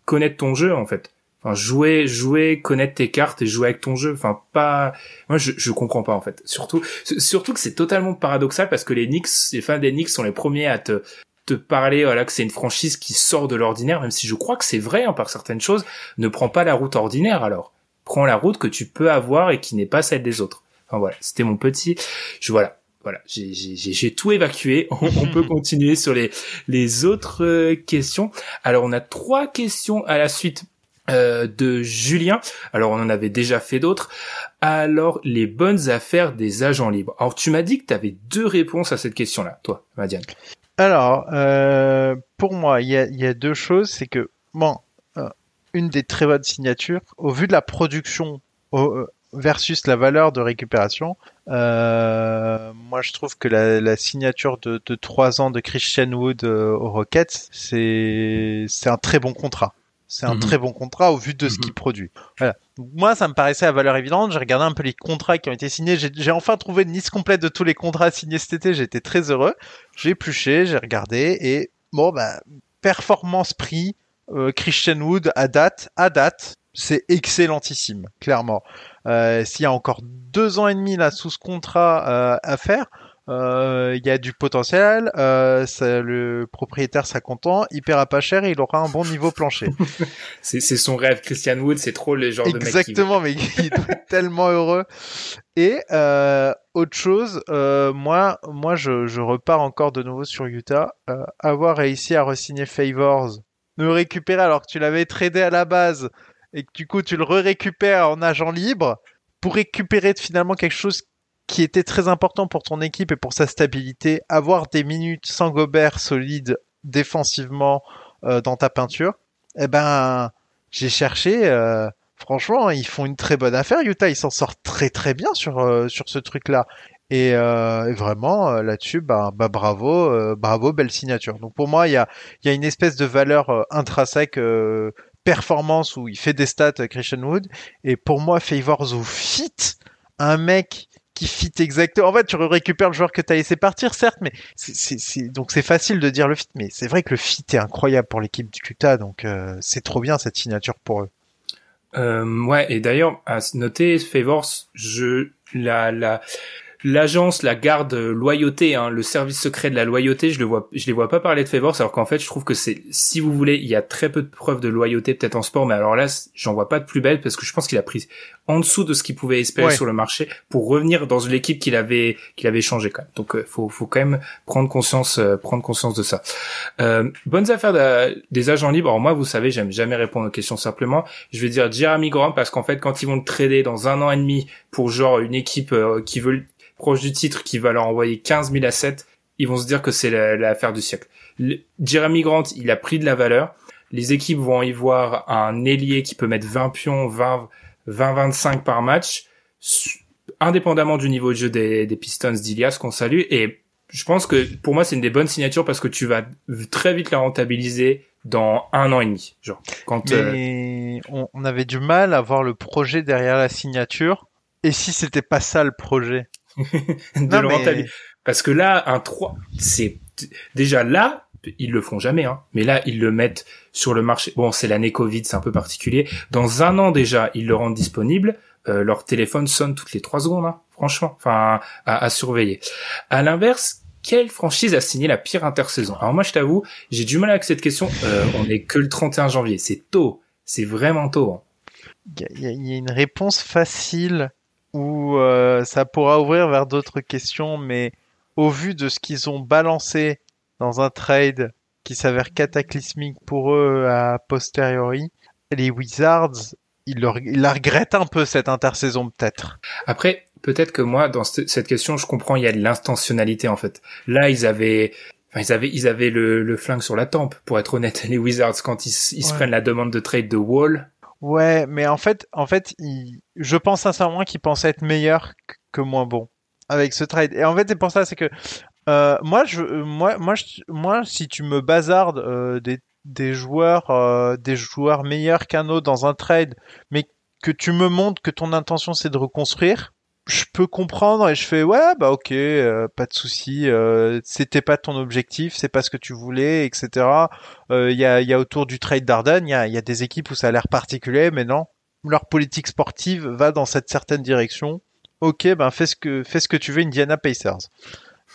connaître ton jeu en fait. Enfin, jouer, jouer, connaître tes cartes et jouer avec ton jeu. Enfin, pas. Moi, je, je comprends pas en fait. Surtout, surtout que c'est totalement paradoxal parce que les Knicks, les fans des Knicks sont les premiers à te te parler voilà que c'est une franchise qui sort de l'ordinaire même si je crois que c'est vrai hein, par certaines choses ne prends pas la route ordinaire alors prends la route que tu peux avoir et qui n'est pas celle des autres enfin voilà c'était mon petit je voilà voilà, j'ai tout évacué. (laughs) On, peut (laughs) continuer sur les, les autres euh, questions. Alors, on a trois questions à la suite euh, de Julien. Alors on en avait déjà fait d'autres. Alors les bonnes affaires des agents libres. Alors tu m'as dit que tu avais deux réponses à cette question-là, toi, Madiane. Alors euh, pour moi, il y a, deux choses. C'est que bon, euh, une des très bonnes signatures, au vu de la production versus la valeur de récupération, moi je trouve que la, signature de, de 3 ans de Christian Wood aux Rockets, c'est c'est un très bon contrat. C'est un mhm. très bon contrat au vu de ce mhm. qu'il produit. Voilà. Moi, ça me paraissait à valeur évidente. J'ai regardé un peu les contrats qui ont été signés. J'ai enfin trouvé une liste complète de tous les contrats signés cet été. J'étais très heureux. J'ai épluché, j'ai regardé et bon, bah, performance prix, euh, Christian Wood à date, à date, c'est excellentissime, clairement. Euh, S'il y a encore deux ans et demi là sous ce contrat euh, à faire, euh, il y a du potentiel, euh, le propriétaire sera content, il paiera pas cher et il aura un bon niveau plancher. (laughs) c'est son rêve, Christian Wood, c'est trop le genre de mec Exactement, mais il être tellement heureux. Et euh, autre chose, moi, moi, je, je, repars encore de nouveau sur Utah. avoir réussi à re-signer Favors, me récupérer alors que tu l'avais tradé à la base et que du coup tu le re-récupères en agent libre pour récupérer finalement quelque chose qui était très important pour ton équipe et pour sa stabilité, avoir des minutes sans Gobert solide défensivement euh, dans ta peinture, eh ben j'ai cherché. Euh, franchement, ils font une très bonne affaire. Utah, ils s'en sortent très très bien sur euh, sur ce truc-là. Et, vraiment là-dessus, bah, bah bravo, bravo, belle signature. Donc pour moi, il y a il y a une espèce de valeur intrinsèque performance où il fait des stats Christian Wood. Et pour moi, Favors ou fit un mec qui fit exactement. En fait, tu récupères le joueur que tu as laissé partir, certes, mais c'est donc c'est facile de dire le fit, mais c'est vrai que le fit est incroyable pour l'équipe du Utah, donc euh, c'est trop bien cette signature pour eux. Euh, ouais, et d'ailleurs à noter, Favors, je la la l'agence, la garde loyauté, hein, le service secret de la loyauté, je le vois, je les vois pas parler de Favors, alors qu'en fait, je trouve que c'est, si vous voulez, il y a très peu de preuves de loyauté peut-être en sport, mais alors là, j'en vois pas de plus belle parce que je pense qu'il a pris en dessous de ce qu'il pouvait espérer sur le marché pour revenir dans l'équipe qu'il avait, qu'il avait changé quand même. Donc, euh, faut, faut quand même prendre conscience, euh, prendre conscience de ça. Euh, bonnes affaires des agents libres. Alors moi, vous savez, j'aime jamais répondre aux questions simplement. Je vais dire Jeremy Grant parce qu'en fait, quand ils vont le trader dans un an et demi pour genre une équipe qui veut proche du titre qui va leur envoyer 15 000 assets, ils vont se dire que c'est l'affaire du siècle. Jeremy Grant, il a pris de la valeur. Les équipes vont y voir un ailier qui peut mettre 20 pions, 20, 20-25 par match, indépendamment du niveau de jeu des, Pistons d'Ilias qu'on salue. Et je pense que pour moi, c'est une des bonnes signatures parce que tu vas très vite la rentabiliser dans un an et demi. Genre, quand, Mais euh, on, avait du mal à voir le projet derrière la signature. Et si c'était pas ça le projet? (laughs) de Parce que là, un 3, c'est déjà là, ils le font jamais, hein. Mais là, ils le mettent sur le marché. Bon, c'est l'année Covid, c'est un peu particulier. Dans un an déjà, ils le rendent disponible. Euh, leur téléphone sonne toutes les trois secondes, hein, franchement. Enfin, à, surveiller. À l'inverse, quelle franchise a signé la pire intersaison? Alors moi, je t'avoue, j'ai du mal avec cette question. Euh, on est que le 31 janvier, c'est tôt, c'est vraiment tôt. Hein. Il y, a une réponse facile où euh, ça pourra ouvrir vers d'autres questions, mais au vu de ce qu'ils ont balancé dans un trade qui s'avère cataclysmique pour eux à posteriori, les Wizards, ils, la regrettent un peu cette intersaison peut-être. Après, peut-être que moi, dans cette question, je comprends, il y a de l'intentionnalité en fait. Là, ils avaient Enfin, ils avaient, ils avaient le, le flingue sur la tempe, pour être honnête, (laughs) les Wizards, quand ils, ils se prennent la demande de trade de Wall. Ouais, mais en fait, en fait, je pense sincèrement qu'ils pensaient être meilleurs que moins bons avec ce trade. Et en fait, c'est pour ça, c'est que euh, moi, je, moi, moi, moi, si tu me bazardes euh, des, des joueurs, euh, des joueurs meilleurs qu'un autre dans un trade, mais que tu me montres que ton intention c'est de reconstruire, je peux comprendre et je fais ouais bah ok euh, pas de souci euh, c'était pas ton objectif c'est pas ce que tu voulais etc il euh, y, a, y a autour du trade d'Arden il y a, y a des équipes où ça a l'air particulier mais non. Leur politique sportive va dans cette certaine direction. Ok ben fais ce que fais ce que tu veux Indiana Pacers.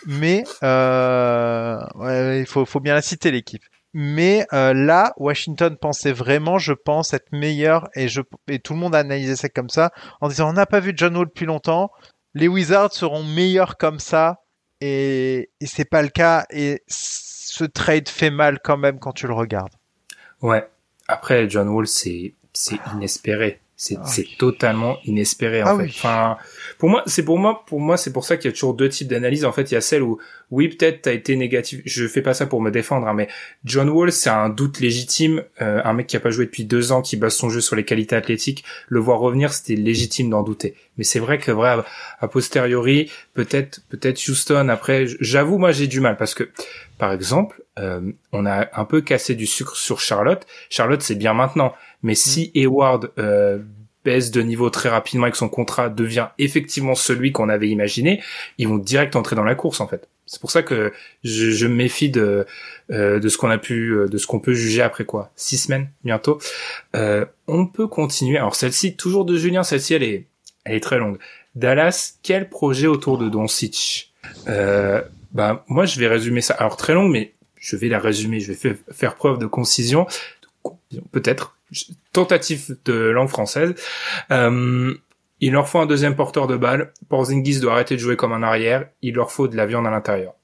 Mais ouais, il faut, faut bien la citer l'équipe mais euh, là, Washington pensait vraiment, je pense, être meilleur et, je, et tout le monde a analysé ça comme ça en disant on n'a pas vu John Wall depuis longtemps, les Wizards seront meilleurs comme ça et, et c'est pas le cas et ce trade fait mal quand même quand tu le regardes. Ouais. Après, John Wall, c'est c'est inespéré. C'est ah totalement inespéré en ah fait. Enfin, pour moi, c'est pour moi, pour moi, c'est pour ça qu'il y a toujours deux types d'analyses. En fait, il y a celle où, oui, peut-être t'as été négatif. Je fais pas ça pour me défendre, hein, mais John Wall, c'est un doute légitime. Euh, un mec qui a pas joué depuis deux ans, qui base son jeu sur les qualités athlétiques, le voir revenir, c'était légitime d'en douter. Mais c'est vrai que vrai, a posteriori, peut-être, peut-être Houston. Après, j'avoue, moi, j'ai du mal parce que, par exemple, euh, on a un peu cassé du sucre sur Charlotte. Charlotte, c'est bien maintenant mais si. Hayward euh, baisse de niveau très rapidement et que son contrat devient effectivement celui qu'on avait imaginé, ils vont direct entrer dans la course en fait. C'est pour ça que je, me méfie de euh, de ce qu'on a pu euh, de ce qu'on peut juger après quoi six semaines bientôt. Euh, on peut continuer. Alors celle-ci toujours de Julien, celle-ci elle est elle est très longue. Dallas, quel projet autour de Doncic? Euh, Bah moi je vais résumer ça. Alors très long, mais je vais la résumer. Je vais faire preuve de concision peut-être tentative de langue française. Euh, il leur faut un deuxième porteur de balle. Porzingis doit arrêter de jouer comme un arrière. Il leur faut de la viande à l'intérieur.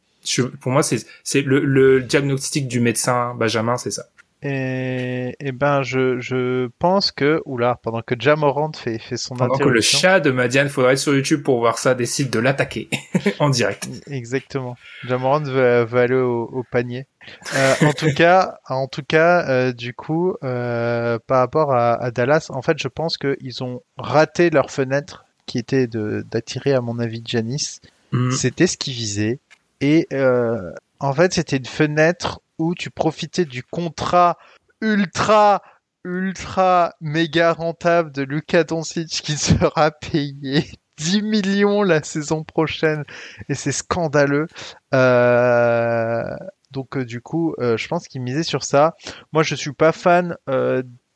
pour moi, c'est le diagnostic du médecin Benjamin, c'est ça. Et, et, ben, je, je pense que, oula, pendant que Jamorant fait, fait son pendant que le chat de Madiane, faudrait être sur YouTube pour voir ça, décide de l'attaquer (laughs) en direct. Exactement. Jamorant va, va aller au, au panier. Euh, en tout cas, (laughs) en tout cas, euh, du coup, euh, par rapport à, à, Dallas, en fait, je pense qu'ils ont raté leur fenêtre qui était d'attirer, à mon avis, Janis. Mm. C'était ce qu'ils visaient. Et euh, en fait, c'était une fenêtre tu profitais du contrat ultra ultra méga rentable de Luka Doncic qui (laughs) sera payé (laughs) 10 millions la saison prochaine et c'est scandaleux. Euh, donc euh, du coup, euh, je pense qu'il misait sur ça. Moi, je suis pas fan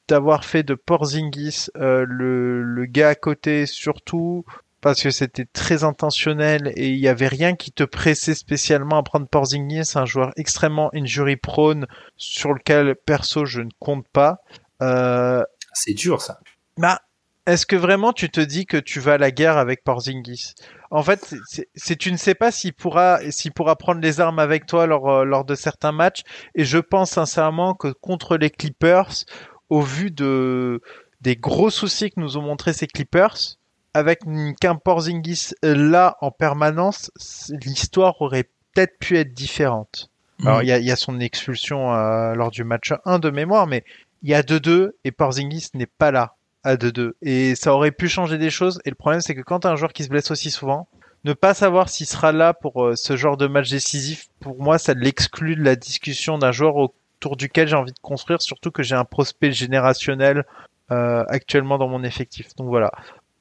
d'avoir fait de Porzingis le, le gars à côté, surtout parce que c'était très intentionnel et il n'y avait rien qui te pressait spécialement à prendre Porzingis, un joueur extrêmement injury prone sur lequel perso je ne compte pas. Euh... C'est dur ça. Bah, est-ce que vraiment tu te dis que tu vas à la guerre avec Porzingis? En fait, c'est tu ne sais pas s'il pourra s'il pourra prendre les armes avec toi lors euh, lors de certains matchs et je pense sincèrement que contre les Clippers, au vu de des gros soucis que nous ont montré ces Clippers, avec qu'un Porzingis là en permanence, l'histoire aurait peut-être pu être différente. Mm. Alors il y a, son expulsion euh, lors du match 1 de mémoire, mais il y a 2-2 et Porzingis n'est pas là à 2-2. Et ça aurait pu changer des choses. Et le problème c'est que quand as un joueur qui se blesse aussi souvent, ne pas savoir s'il sera là pour euh, ce genre de match décisif, pour moi ça l'exclut de la discussion d'un joueur autour duquel j'ai envie de construire, surtout que j'ai un prospect générationnel euh, actuellement dans mon effectif. Donc voilà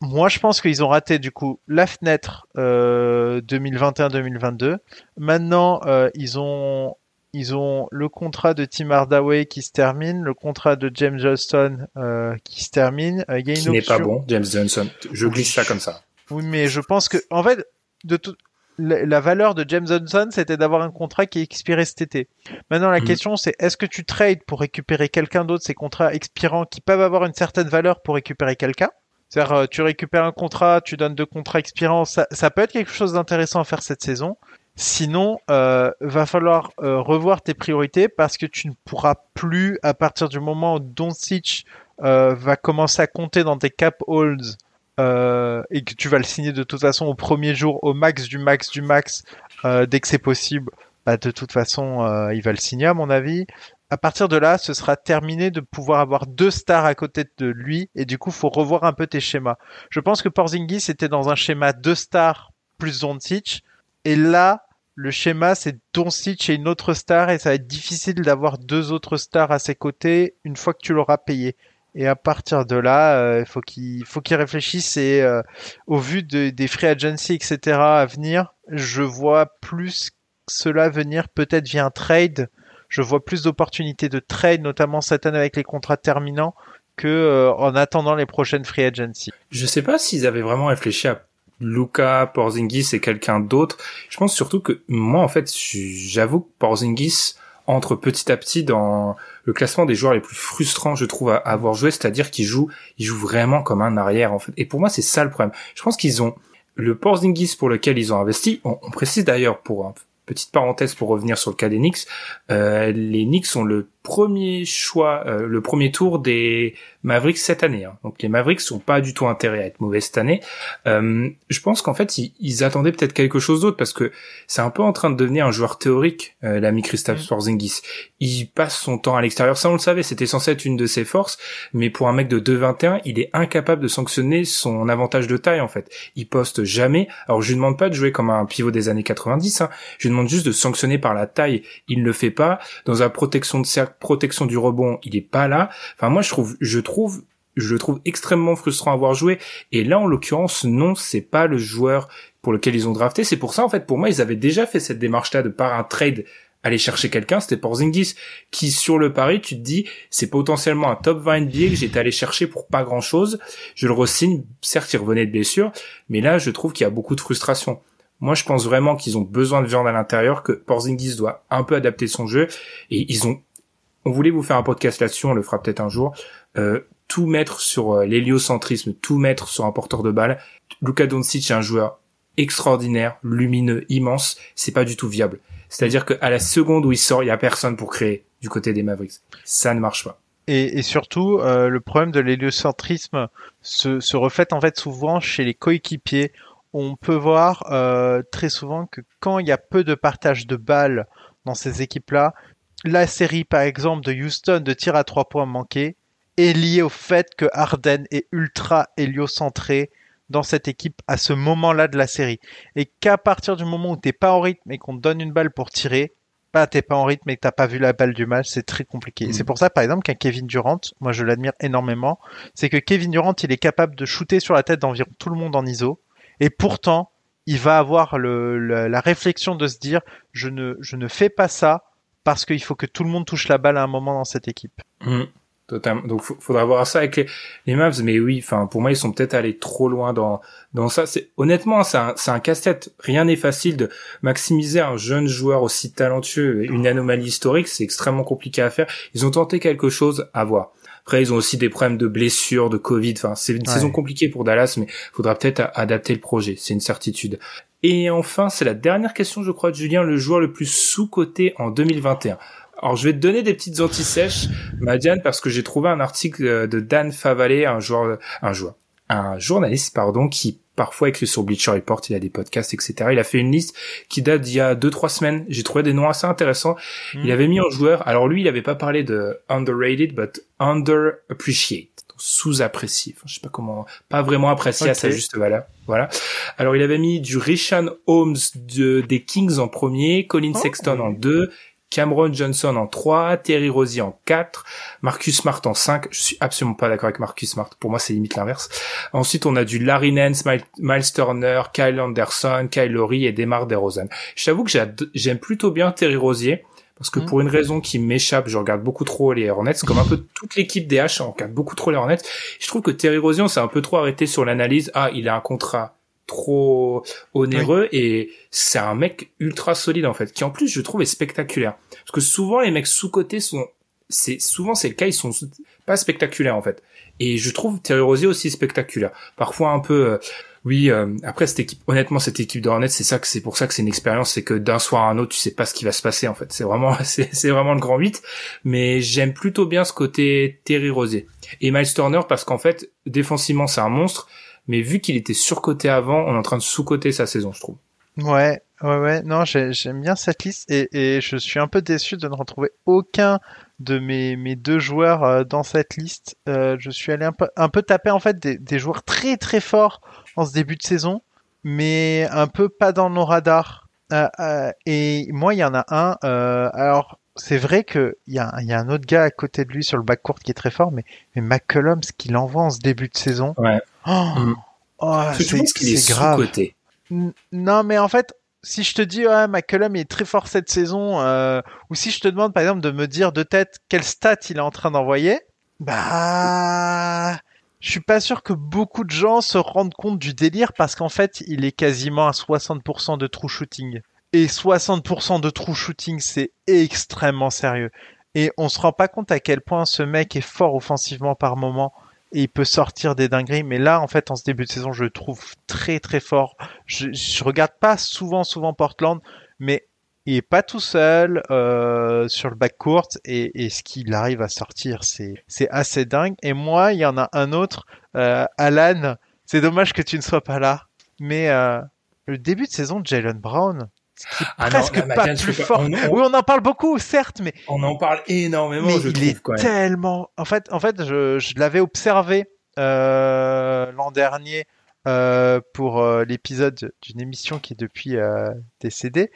moi, je pense qu'ils ont raté du coup la fenêtre euh, 2021-2022. Maintenant, euh, ils ont ils ont le contrat de Tim Hardaway qui se termine, le contrat de James Johnston euh, qui se termine. Euh, il y a une qui n'est pas bon, James Johnson. Je glisse ça comme ça. Oui, mais je pense que en fait, de tout la valeur de James Johnson, c'était d'avoir un contrat qui expirait cet été. Maintenant, la mm. question, c'est est-ce que tu trades pour récupérer quelqu'un d'autre, ces contrats expirants qui peuvent avoir une certaine valeur pour récupérer quelqu'un? Euh, tu récupères un contrat, tu donnes deux contrats expirants, ça, peut être quelque chose d'intéressant à faire cette saison. Sinon, euh, va falloir euh, revoir tes priorités parce que tu ne pourras plus, à partir du moment où Doncic va commencer à compter dans tes cap holds et que tu vas le signer de toute façon au premier jour, au max du max du max, dès que c'est possible, bah, de toute façon, il va le signer à mon avis. À partir de là, ce sera terminé de pouvoir avoir deux stars à côté de lui et du coup, faut revoir un peu tes schémas. Je pense que Porzingis était dans un schéma deux stars plus Doncic et là, le schéma, c'est Doncic et une autre star, et ça va être difficile d'avoir deux autres stars à ses côtés une fois que tu l'auras payé. Et à partir de là, euh, il faut qu'il faut qu'il réfléchisse et euh, au vu de, des free agency, etc. à venir, je vois plus cela venir peut-être via un trade. Je vois plus d'opportunités de trade, notamment cette année avec les contrats terminants, que euh, en attendant les prochaines free agency. Je sais pas s'ils avaient vraiment réfléchi à Luca, Porzingis et quelqu'un d'autre. Je pense surtout que moi, en fait, j'avoue que Porzingis entre petit à petit dans le classement des joueurs les plus frustrants, je trouve, à avoir joué, c'est-à-dire qu'il joue, il joue vraiment comme un arrière, en fait. Et pour moi, c'est ça le problème. Je pense qu'ils ont le Porzingis pour lequel ils ont investi. On, on précise d'ailleurs pour petite parenthèse pour revenir sur le cas des Knicks, euh, les Knicks ont le premier choix, euh, le premier tour des Mavericks cette année. Hein. Donc les Mavericks sont pas du tout intérêts à être mauvais cette année. Euh, je pense qu'en fait ils, attendaient peut-être quelque chose d'autre parce que c'est un peu en train de devenir un joueur théorique, euh, l'ami Christophe mmh. Porzingis. Il passe son temps à l'extérieur, ça on le savait, c'était censé être une de ses forces, mais pour un mec de 2,21, il est incapable de sanctionner son avantage de taille en fait. Il poste jamais. Alors je lui demande pas de jouer comme un pivot des années 90, hein. je lui demande juste de sanctionner par la taille. Il ne le fait pas. Dans la protection de cercle, protection du rebond, il est pas là. Enfin moi je trouve, je trouve je le trouve extrêmement frustrant à avoir joué. Et là, en l'occurrence, non, c'est pas le joueur pour lequel ils ont drafté. C'est pour ça, en fait, pour moi, ils avaient déjà fait cette démarche-là de par un trade aller chercher quelqu'un, c'était Porzingis, qui sur le pari, tu te dis, c'est potentiellement un top 20 NBA que j'étais allé chercher pour pas grand chose. Je le resigne, certes, il revenait de blessure, mais là, je trouve qu'il y a beaucoup de frustration. Moi, je pense vraiment qu'ils ont besoin de viande à l'intérieur, que Porzingis doit un peu adapter son jeu, et ils ont, on voulait vous faire un podcast là-dessus, on le fera peut-être un jour. Euh, tout mettre sur euh, l'héliocentrisme, tout mettre sur un porteur de balle. Luka Doncic est un joueur extraordinaire, lumineux, immense, c'est pas du tout viable. C'est-à-dire qu'à la seconde où il sort, il y a personne pour créer du côté des Mavericks. Ça ne marche pas. Et, et surtout, euh, le problème de l'héliocentrisme se, se, reflète en fait souvent chez les coéquipiers. On peut voir euh, très souvent que quand il y a peu de partage de balles dans ces équipes-là, la série par exemple de Houston de tir à trois points manqués, est lié au fait que Harden est ultra héliocentré dans cette équipe à ce moment-là de la série. Et qu'à partir du moment où t'es pas en rythme et qu'on te donne une balle pour tirer, bah t'es pas en rythme et que t'as pas vu la balle du match, c'est très compliqué. C'est mm. pour ça, par exemple, qu'un Kevin Durant, moi je l'admire énormément, c'est que Kevin Durant, il est capable de shooter sur la tête d'environ tout le monde en ISO, et pourtant, il va avoir le, la réflexion de se dire, je ne, je ne fais pas ça parce qu'il faut que tout le monde touche la balle à un moment dans cette équipe. Mm. Totalement. Donc, faudra voir ça avec les, les Mavs, mais oui, enfin, pour moi, ils sont peut-être allés trop loin dans dans ça. C'est honnêtement, c'est un, c'est un casse-tête. Rien n'est facile de maximiser un jeune joueur aussi talentueux, une anomalie historique, c'est extrêmement compliqué à faire. Ils ont tenté quelque chose à voir. Après, ils ont aussi des problèmes de blessures, de Covid. Enfin, c'est une saison compliquée pour Dallas, mais faudra peut-être adapter le projet. C'est une certitude. Et enfin, c'est la dernière question, je crois, de Julien, le joueur le plus sous-coté en 2021. Alors, je vais te donner des petites antisèches, Madiane, parce que j'ai trouvé un article euh, de Dan Favalé, un joueur, un joueur, un journaliste, pardon, qui parfois écrit sur Bleacher Report, il a des podcasts, etc. Il a fait une liste qui date d'il y a deux, trois semaines. J'ai trouvé des noms assez intéressants. Il hmm. avait mis en joueur, alors lui, il avait pas parlé de underrated, but underappreciated sous-apprécié. Enfin, je sais pas comment, pas vraiment apprécié à sa juste valeur. Voilà. Alors, il avait mis du Richan Holmes de, des Kings en premier, Colin oh. Sexton en deux, Cameron Johnson en 3, Terry Rozier en 4, Marcus Smart en 5. Je suis absolument pas d'accord avec Marcus Smart. Pour moi, c'est limite l'inverse. Ensuite, on a du Larry Nance, Miles Turner, Kyle Anderson, Kyle Lowry et Demar DeRozan. Je t'avoue que j'aime plutôt bien Terry Rozier. Parce que mmh. pour une raison qui m'échappe, je regarde beaucoup trop les Hornets, comme un peu toute l'équipe des H, on regarde beaucoup trop les Hornets. Je trouve que Terry Rozier, c'est un peu trop arrêté sur l'analyse. Ah, il a un contrat trop onéreux et c'est un mec ultra solide en fait qui en plus je trouve est spectaculaire. Parce que souvent les mecs sous cotés sont c'est souvent c'est le cas ils sont pas spectaculaires en fait. Et je trouve Terry Rosier aussi spectaculaire. Parfois un peu euh, Oui, euh, après cette équipe, honnêtement, cette équipe de Hornets, c'est ça que c'est pour ça que c'est une expérience, c'est que d'un soir à un autre, tu sais pas ce qui va se passer en fait. C'est vraiment, (laughs) c'est vraiment le grand 8. Mais j'aime plutôt bien ce côté Terry Rosé et Miles Turner parce qu'en fait, défensivement, c'est un monstre, mais vu qu'il était surcoté avant, on est en train de sous-coter sa saison, je trouve. Ouais, ouais, ouais. Non, j'aime bien cette liste et, je suis un peu déçu de ne retrouver aucun de mes, mes deux joueurs euh, dans cette liste. Euh, je suis allé un peu, un peu taper en fait des, des joueurs très très forts en ce début de saison, mais un peu pas dans nos radars. Euh, et moi, il y en a un. Alors, c'est vrai que il y, a, y a un autre gars à côté de lui sur le backcourt qui est très fort, mais, mais McCollum, ce qu'il envoie en ce début de saison, ouais. oh, Mm. oh, c'est qu'il est, c'est grave. N- Non, mais en fait, si je te dis, ouais, McCollum est très fort cette saison, euh, ou si je te demande, par exemple, de me dire de tête quel stat il est en train d'envoyer, bah, je suis pas sûr que beaucoup de gens se rendent compte du délire parce qu'en fait, il est quasiment à 60% de true shooting. Et 60% de true shooting, c'est extrêmement sérieux. Et on se rend pas compte à quel point ce mec est fort offensivement par moment et il peut sortir des dingueries. Mais là, en fait, en ce début de saison, je le trouve très très fort. Je, je regarde pas souvent souvent Portland, mais il est pas tout seul euh, sur le backcourt et, et ce qu'il arrive à sortir, c'est c'est assez dingue. Et moi, il y en a un autre, euh, Alan. C'est dommage que tu ne sois pas là, mais euh, le début de saison de Jalen Brown, Ah presque pas plus pas- fort. on- on- Oui, on en parle beaucoup, certes, mais On en parle énormément, mais je il trouve est quand même. tellement. En fait, en fait, je, je l'avais observé euh, l'an dernier euh, pour euh, l'épisode d'une émission qui est depuis décédée,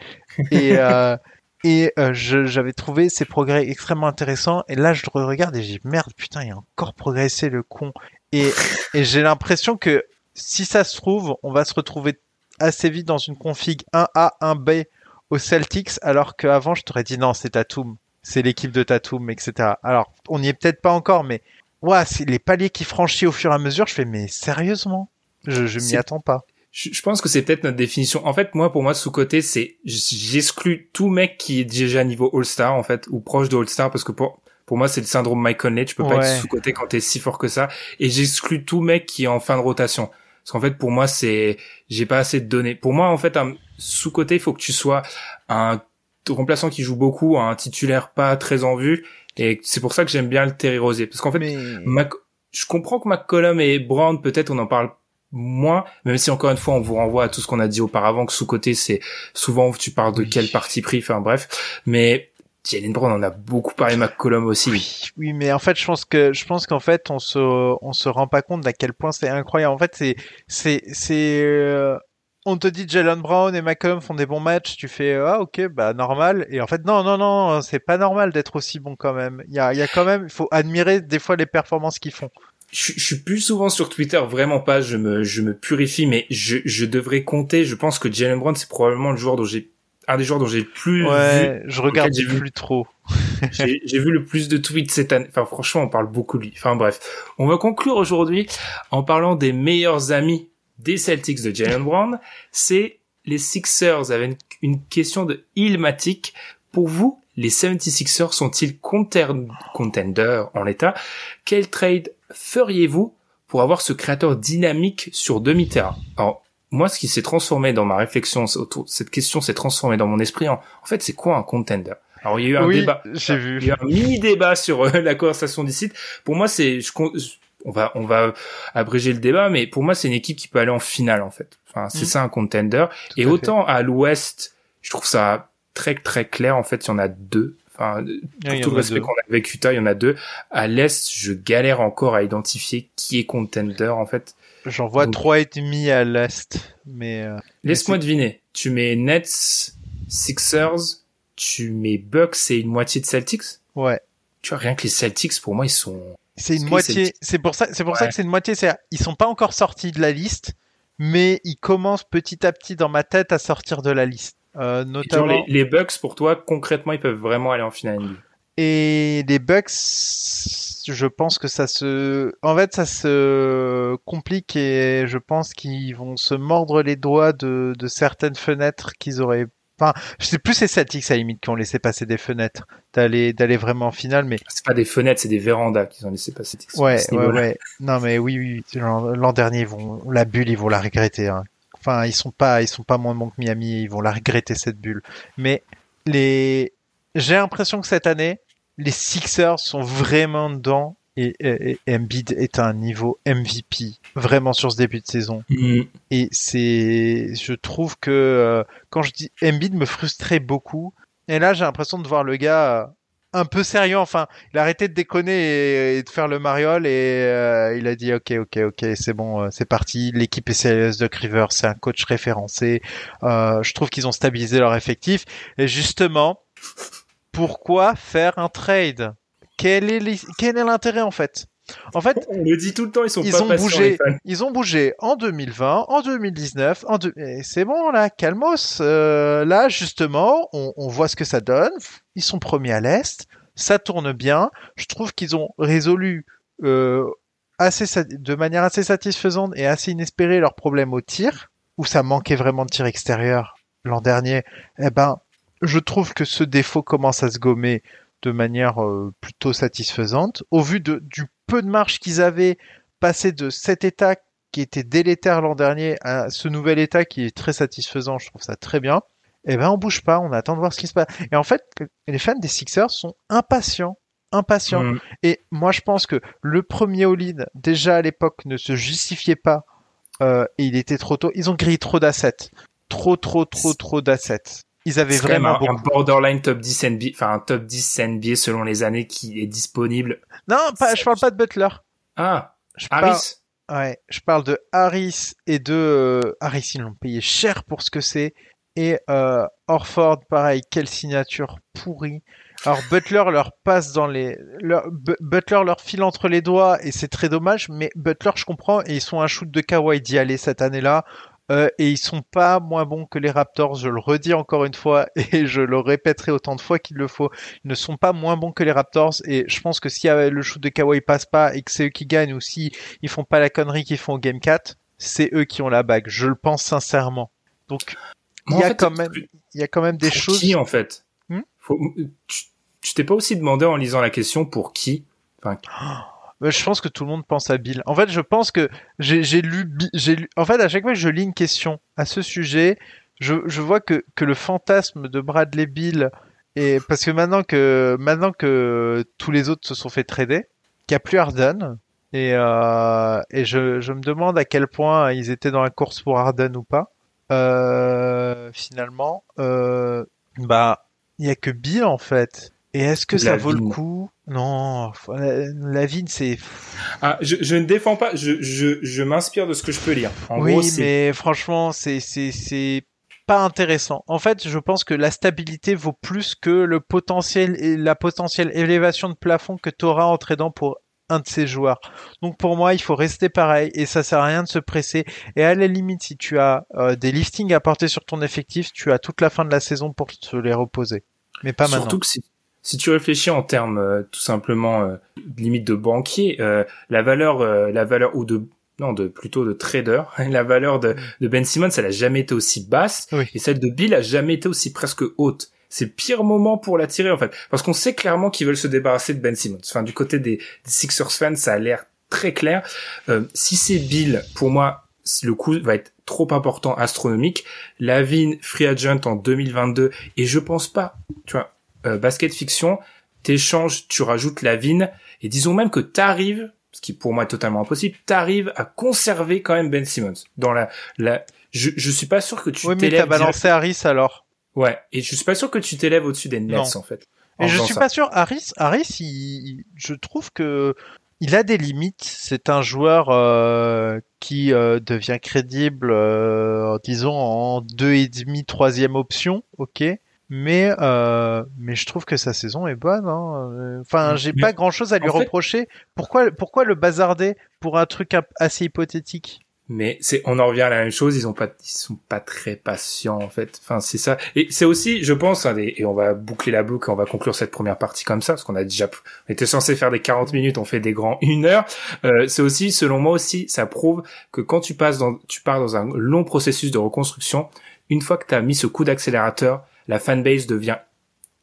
et (laughs) et j'avais trouvé ses progrès extrêmement intéressants. Et là, je le regarde et j'ai merde, putain, il a encore progressé le con. Et et j'ai l'impression que si ça se trouve, on va se retrouver assez vite dans une config 1A, 1B aux Celtics, alors qu'avant, je t'aurais dit non, c'est Tatum c'est l'équipe de Tatum, etc. Alors, on n'y est peut-être pas encore, mais ouais, c'est les paliers qui franchit au fur et à mesure. Je fais, mais sérieusement, je, je m'y attends pas. Je, je pense que c'est peut-être notre définition. En fait, moi, pour moi, sous-côté, c'est j'exclus tout mec qui est déjà niveau All-Star, en fait, ou proche de All-Star, parce que pour pour moi, c'est le syndrome Mike Conley. Tu peux pas être sous-côté quand t'es si fort que ça. Et j'exclus tout mec qui est en fin de rotation. Parce qu'en fait, pour moi, c'est j'ai pas assez de données. Pour moi, en fait, un sous-côté, il faut que tu sois un remplaçant qui joue beaucoup, un titulaire pas très en vue. Et c'est pour ça que j'aime bien le Terry Rosé. Parce qu'en fait, Mais Mac- je comprends que McCollum et Brown, peut-être on en parle moins, même si encore une fois on vous renvoie à tout ce qu'on a dit auparavant, que sous-côté c'est souvent tu parles de Oui. quel parti pris, enfin bref. Mais Jalen Brown on a beaucoup parlé McCollum aussi. oui, oui, mais en fait, je pense que je pense qu'en fait, on se on se rend pas compte d'à quel point c'est incroyable. En fait, c'est c'est c'est euh, on te dit Jalen Brown et McCollum font des bons matchs, tu fais ah ok bah normal et en fait non non non c'est pas normal d'être aussi bon quand même. Il y a il y a quand même il faut admirer des fois les performances qu'ils font. Je, je suis plus souvent sur Twitter, vraiment pas, je me, je me purifie, mais je, je devrais compter, je pense que Jalen Brown c'est probablement le joueur dont j'ai, un des joueurs dont j'ai plus vu Ouais, je regarde j'ai vu. plus trop. (laughs) J'ai vu le plus de tweets cette année. Enfin, franchement, on parle beaucoup de lui. Enfin, bref. On va conclure aujourd'hui en parlant des meilleurs amis des Celtics de Jalen Brown. C'est les Sixers avec une, une question de Ilmatic. Pour vous, les 76ers sont-ils contenders en l'état? Quel trade feriez-vous pour avoir ce créateur dynamique sur demi-terrain? Alors, moi, ce qui s'est transformé dans ma réflexion autour de cette question s'est transformé dans mon esprit en, en fait, c'est quoi un contender? Alors, il y a eu un oui, débat. j'ai Il vu. y a un mini débat sur euh, la conversation d'ici. Pour moi, c'est, je, on va, on va abréger le débat, mais pour moi, c'est une équipe qui peut aller en finale, en fait. Enfin, c'est Mhm. ça un contender. Tout Et à autant à l'ouest, je trouve ça très, très clair. En fait, il y en a deux. Enfin, pour Il tout le respect qu'on a avec Utah, il y en a deux. À l'est, je galère encore à identifier qui est contender, en fait. J'en vois Donc- trois et demi à l'est, mais euh, Laisse-moi deviner. Tu mets Nets, Sixers, tu mets Bucks et une moitié de Celtics? ouais. Tu vois, rien que les Celtics, pour moi, ils sont, C'est une moitié. c'est- pour ça. C'est pour ça que c'est une moitié. C'est ils sont pas encore sortis de la liste, mais ils commencent petit à petit dans ma tête à sortir de la liste. Euh, genre, notamment les, les Bucks, pour toi, concrètement, ils peuvent vraiment aller en finale. Et les Bucks. Je pense que ça se. En fait, ça se complique et je pense qu'ils vont se mordre les doigts de, de certaines fenêtres qu'ils auraient Enfin, je sais plus c'est Celtics à la limite qui ont laissé passer des fenêtres d'aller d'aller vraiment en finale, mais c'est pas des fenêtres, c'est des vérandas qu'ils ont laissé passer. Ouais, ouais, ouais. Non, mais oui, oui. L'an dernier, ils vont la bulle, ils vont la regretter. Hein. Enfin, ils sont pas, ils sont pas moins bons que Miami, ils vont la regretter cette bulle. Mais les, j'ai l'impression que cette année, les Sixers sont vraiment dedans et, et, Embiid est à un niveau MVP vraiment sur ce début de saison. Mm. Et c'est, je trouve que euh, quand je dis Embiid me frustrait beaucoup. Et là, j'ai l'impression de voir le gars euh, un peu sérieux. Enfin, il a arrêté de déconner et, de faire le mariole et euh, il a dit ok, ok, ok, c'est bon, c'est parti. L'équipe est sérieuse de River, c'est un coach référencé. je trouve qu'ils ont stabilisé leur effectif. Et justement, pourquoi faire un trade? Quel est l'intérêt en fait? En fait, (laughs) on le dit tout le temps, ils sont ils pas ont bougé, ils ont bougé en 2020, en 2019, en c'est bon là, calmos. Euh, là justement, on, on, voit ce que ça donne. Ils sont premiers à l'est, ça tourne bien. Je trouve qu'ils ont résolu euh, assez de manière assez satisfaisante et assez inespérée leurs problèmes au tir, où ça manquait vraiment de tir extérieur l'an dernier. Eh ben, je trouve que ce défaut commence à se gommer de manière euh, plutôt satisfaisante. Au vu de, du peu de marge qu'ils avaient, passé de cet état qui était délétère l'an dernier à ce nouvel état qui est très satisfaisant, je trouve ça très bien. Eh ben on bouge pas, on attend de voir ce qui se passe. Et en fait, les fans des Sixers sont impatients, impatients. Et moi je pense que le premier all-in déjà à l'époque ne se justifiait pas euh, et il était trop tôt. Ils ont grillé trop d'assets, trop trop trop trop d'assets. Ils avaient vraiment un, un, borderline top 10 NBA, enfin un top 10 NBA selon les années qui est disponible. Non, pas, je parle pas de Butler. Ah, je Harris. ouais, je parle de Harris et de euh, Harris, ils l'ont payé cher pour ce que c'est. Et euh, Orford, pareil, quelle signature pourrie. Alors Butler leur passe dans les, Butler leur file entre les doigts et c'est très dommage. Mais Butler, je comprends, et ils sont un shoot de Kawhi d'y aller cette année-là. Euh, et ils sont pas moins bons que les Raptors, je le redis encore une fois (laughs) et je le répéterai autant de fois qu'il le faut. Ils ne sont pas moins bons que les Raptors et je pense que si le shoot de Kawhi passe pas et que c'est eux qui gagnent ou si ils font pas la connerie qu'ils font au Game 4, c'est eux qui ont la bague. Je le pense sincèrement. Donc il y a quand même il y a quand même des choses. Qui en fait? Hmm? Tu t'es pas aussi demandé en lisant la question pour qui? Enfin... Bah, je pense que tout le monde pense à Bill. En fait, je pense que j'ai lu, lu. En fait, à chaque fois que je lis une question à ce sujet, je, je vois que, que le fantasme de Bradley Bill et parce que maintenant que maintenant que tous les autres se sont fait trader, qu'il n'y a plus Harden et euh, et je, je me demande à quel point ils étaient dans la course pour Harden ou pas. Euh, finalement, euh, bah il y a que Bill en fait. Et est-ce que ça vaut le coup? Non, la, vie, c'est. Ah, je, je, ne défends pas. Je, je, je m'inspire de ce que je peux lire. En oui, mais franchement, c'est c'est c'est pas intéressant. En fait, je pense que la stabilité vaut plus que le potentiel et la potentielle élévation de plafond que tu auras en tradant pour un de ces joueurs. Donc pour moi, il faut rester pareil et ça sert à rien de se presser. Et à la limite, si tu as euh, des liftings à porter sur ton effectif, tu as toute la fin de la saison pour te les reposer. Mais pas Surtout maintenant. Que si, tu réfléchis en termes euh, tout simplement euh, limite de banquier, euh, la valeur, la valeur ou de non de plutôt de trader, (laughs) la valeur de, de Ben Simmons, elle a jamais été aussi basse et celle de Bill a jamais été aussi presque haute. C'est le pire moment pour l'attirer en fait, parce qu'on sait clairement qu'ils veulent se débarrasser de Ben Simmons. Enfin, du côté des, des Sixers fans, ça a l'air très clair. si c'est Bill, pour moi, le coût va être trop important, astronomique. Lavin, free agent en 2022, et je pense pas, tu vois, euh, basket fiction, t'échanges, tu rajoutes la vine, et disons même que t'arrives, ce qui pour moi est totalement impossible, t'arrives à conserver quand même Ben Simmons. Dans la, la, je, je suis pas sûr que tu oui, mais t'as balancé Harris alors. Ouais, et je suis pas sûr que tu t'élèves au-dessus des Nets en fait. et je suis pas sûr, Harris, Harris, il, je trouve que il a des limites. C'est un joueur euh, qui euh, devient crédible, euh, disons en deux et demi, troisième option, ok mais euh, mais je trouve que sa saison est bonne. Hein. Enfin, j'ai pas grand chose à lui reprocher. Pourquoi pourquoi le bazarder pour un truc assez hypothétique? Mais c'est on en revient à la même chose ils ont pas ils sont pas très patients en fait enfin c'est ça et c'est aussi je pense hein, et on va boucler la boucle on va conclure cette première partie comme ça parce qu'on a déjà on était censé faire des 40 minutes on fait des grands une heure euh, c'est aussi selon moi aussi ça prouve que quand tu passes dans tu pars dans un long processus de reconstruction une fois que tu as mis ce coup d'accélérateur, la fanbase devient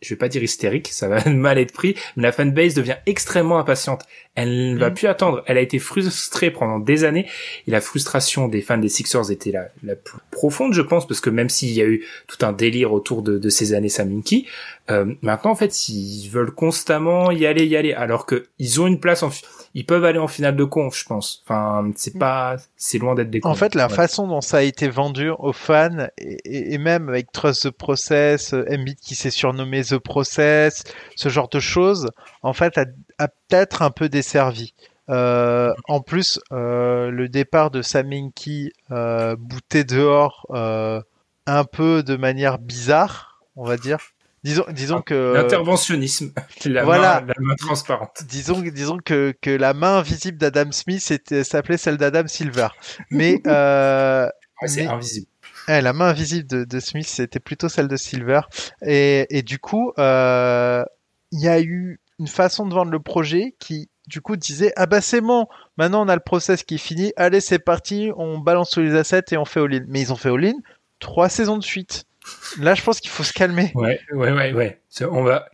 je vais pas dire hystérique, ça va (laughs) mal être pris, mais la fanbase devient extrêmement impatiente. Elle ne va mm. plus attendre. Elle a été frustrée pendant des années et la frustration des fans des Sixers était la, la plus profonde, je pense, parce que même s'il y a eu tout un délire autour de, de ces années Saminki, euh, maintenant en fait ils veulent constamment y aller, y aller, alors que ils ont une place en ils peuvent aller en finale de conf, je pense. Enfin, c'est mm. pas, c'est loin d'être des. En fait, la façon dont ça a été vendu aux fans et, et même avec Trust the Process, Embiid qui s'est surnommé The Process, ce genre de choses, en fait, a, a peut-être un peu desservi. Euh, en plus, euh, le départ de Saminki euh, bouté dehors euh, un peu de manière bizarre, on va dire. Disons, disons que l'interventionnisme, (laughs) la, voilà, main, la main transparente. Disons, disons que, que la main invisible d'Adam Smith s'appelait celle d'Adam Silver, mais euh, c'est invisible. Eh, la main invisible de, de Smith c'était plutôt celle de Silver, et, et du coup, euh, il y a eu une façon de vendre le projet qui du coup disait ah bah c'est bon maintenant on a le process qui est fini allez c'est parti on balance tous les assets et on fait all-in mais ils ont fait all-in trois saisons de suite Là, je pense qu'il faut se calmer. Ouais, ouais, ouais, ouais. On va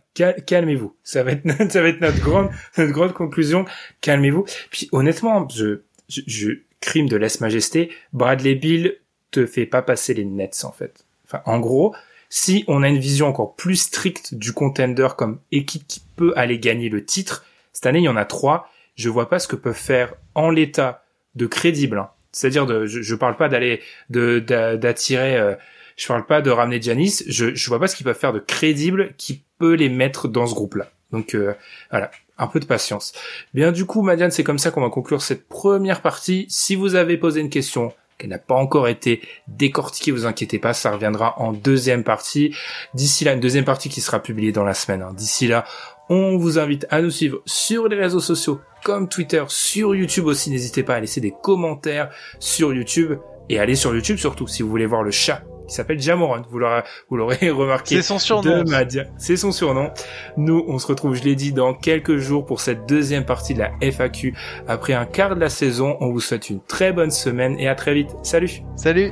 calmez-vous. Ça va être (laughs) ça va être notre grande notre grande conclusion. Calmez-vous. Puis honnêtement, je, je, je crime de lèse majesté. Bradley Bill te fait pas passer les nets en fait. Enfin, en gros, si on a une vision encore plus stricte du contender comme équipe qui peut aller gagner le titre, cette année il y en a trois. Je vois pas ce que peuvent faire en l'état de crédible. Hein. C'est-à-dire de, je, je parle pas d'aller de d'attirer euh, je parle pas de ramener Janis. Je, je vois pas ce qu'ils peuvent faire de crédible qui peut les mettre dans ce groupe-là. Donc euh, voilà, un peu de patience. Bien du coup, Madiane, c'est comme ça qu'on va conclure cette première partie. Si vous avez posé une question qu'elle n'a pas encore été décortiquée, vous inquiétez pas, ça reviendra en deuxième partie. D'ici là, une deuxième partie qui sera publiée dans la semaine. Hein. D'ici là, on vous invite à nous suivre sur les réseaux sociaux comme Twitter, sur YouTube aussi. N'hésitez pas à laisser des commentaires sur YouTube et allez sur YouTube surtout si vous voulez voir le chat qui s'appelle Jamoran. Vous l'aurez, (laughs) remarqué. C'est son surnom. C'est son surnom. Nous, on se retrouve, je l'ai dit, dans quelques jours pour cette deuxième partie de la FAQ. Après un quart de la saison, on vous souhaite une très bonne semaine et à très vite. Salut. Salut.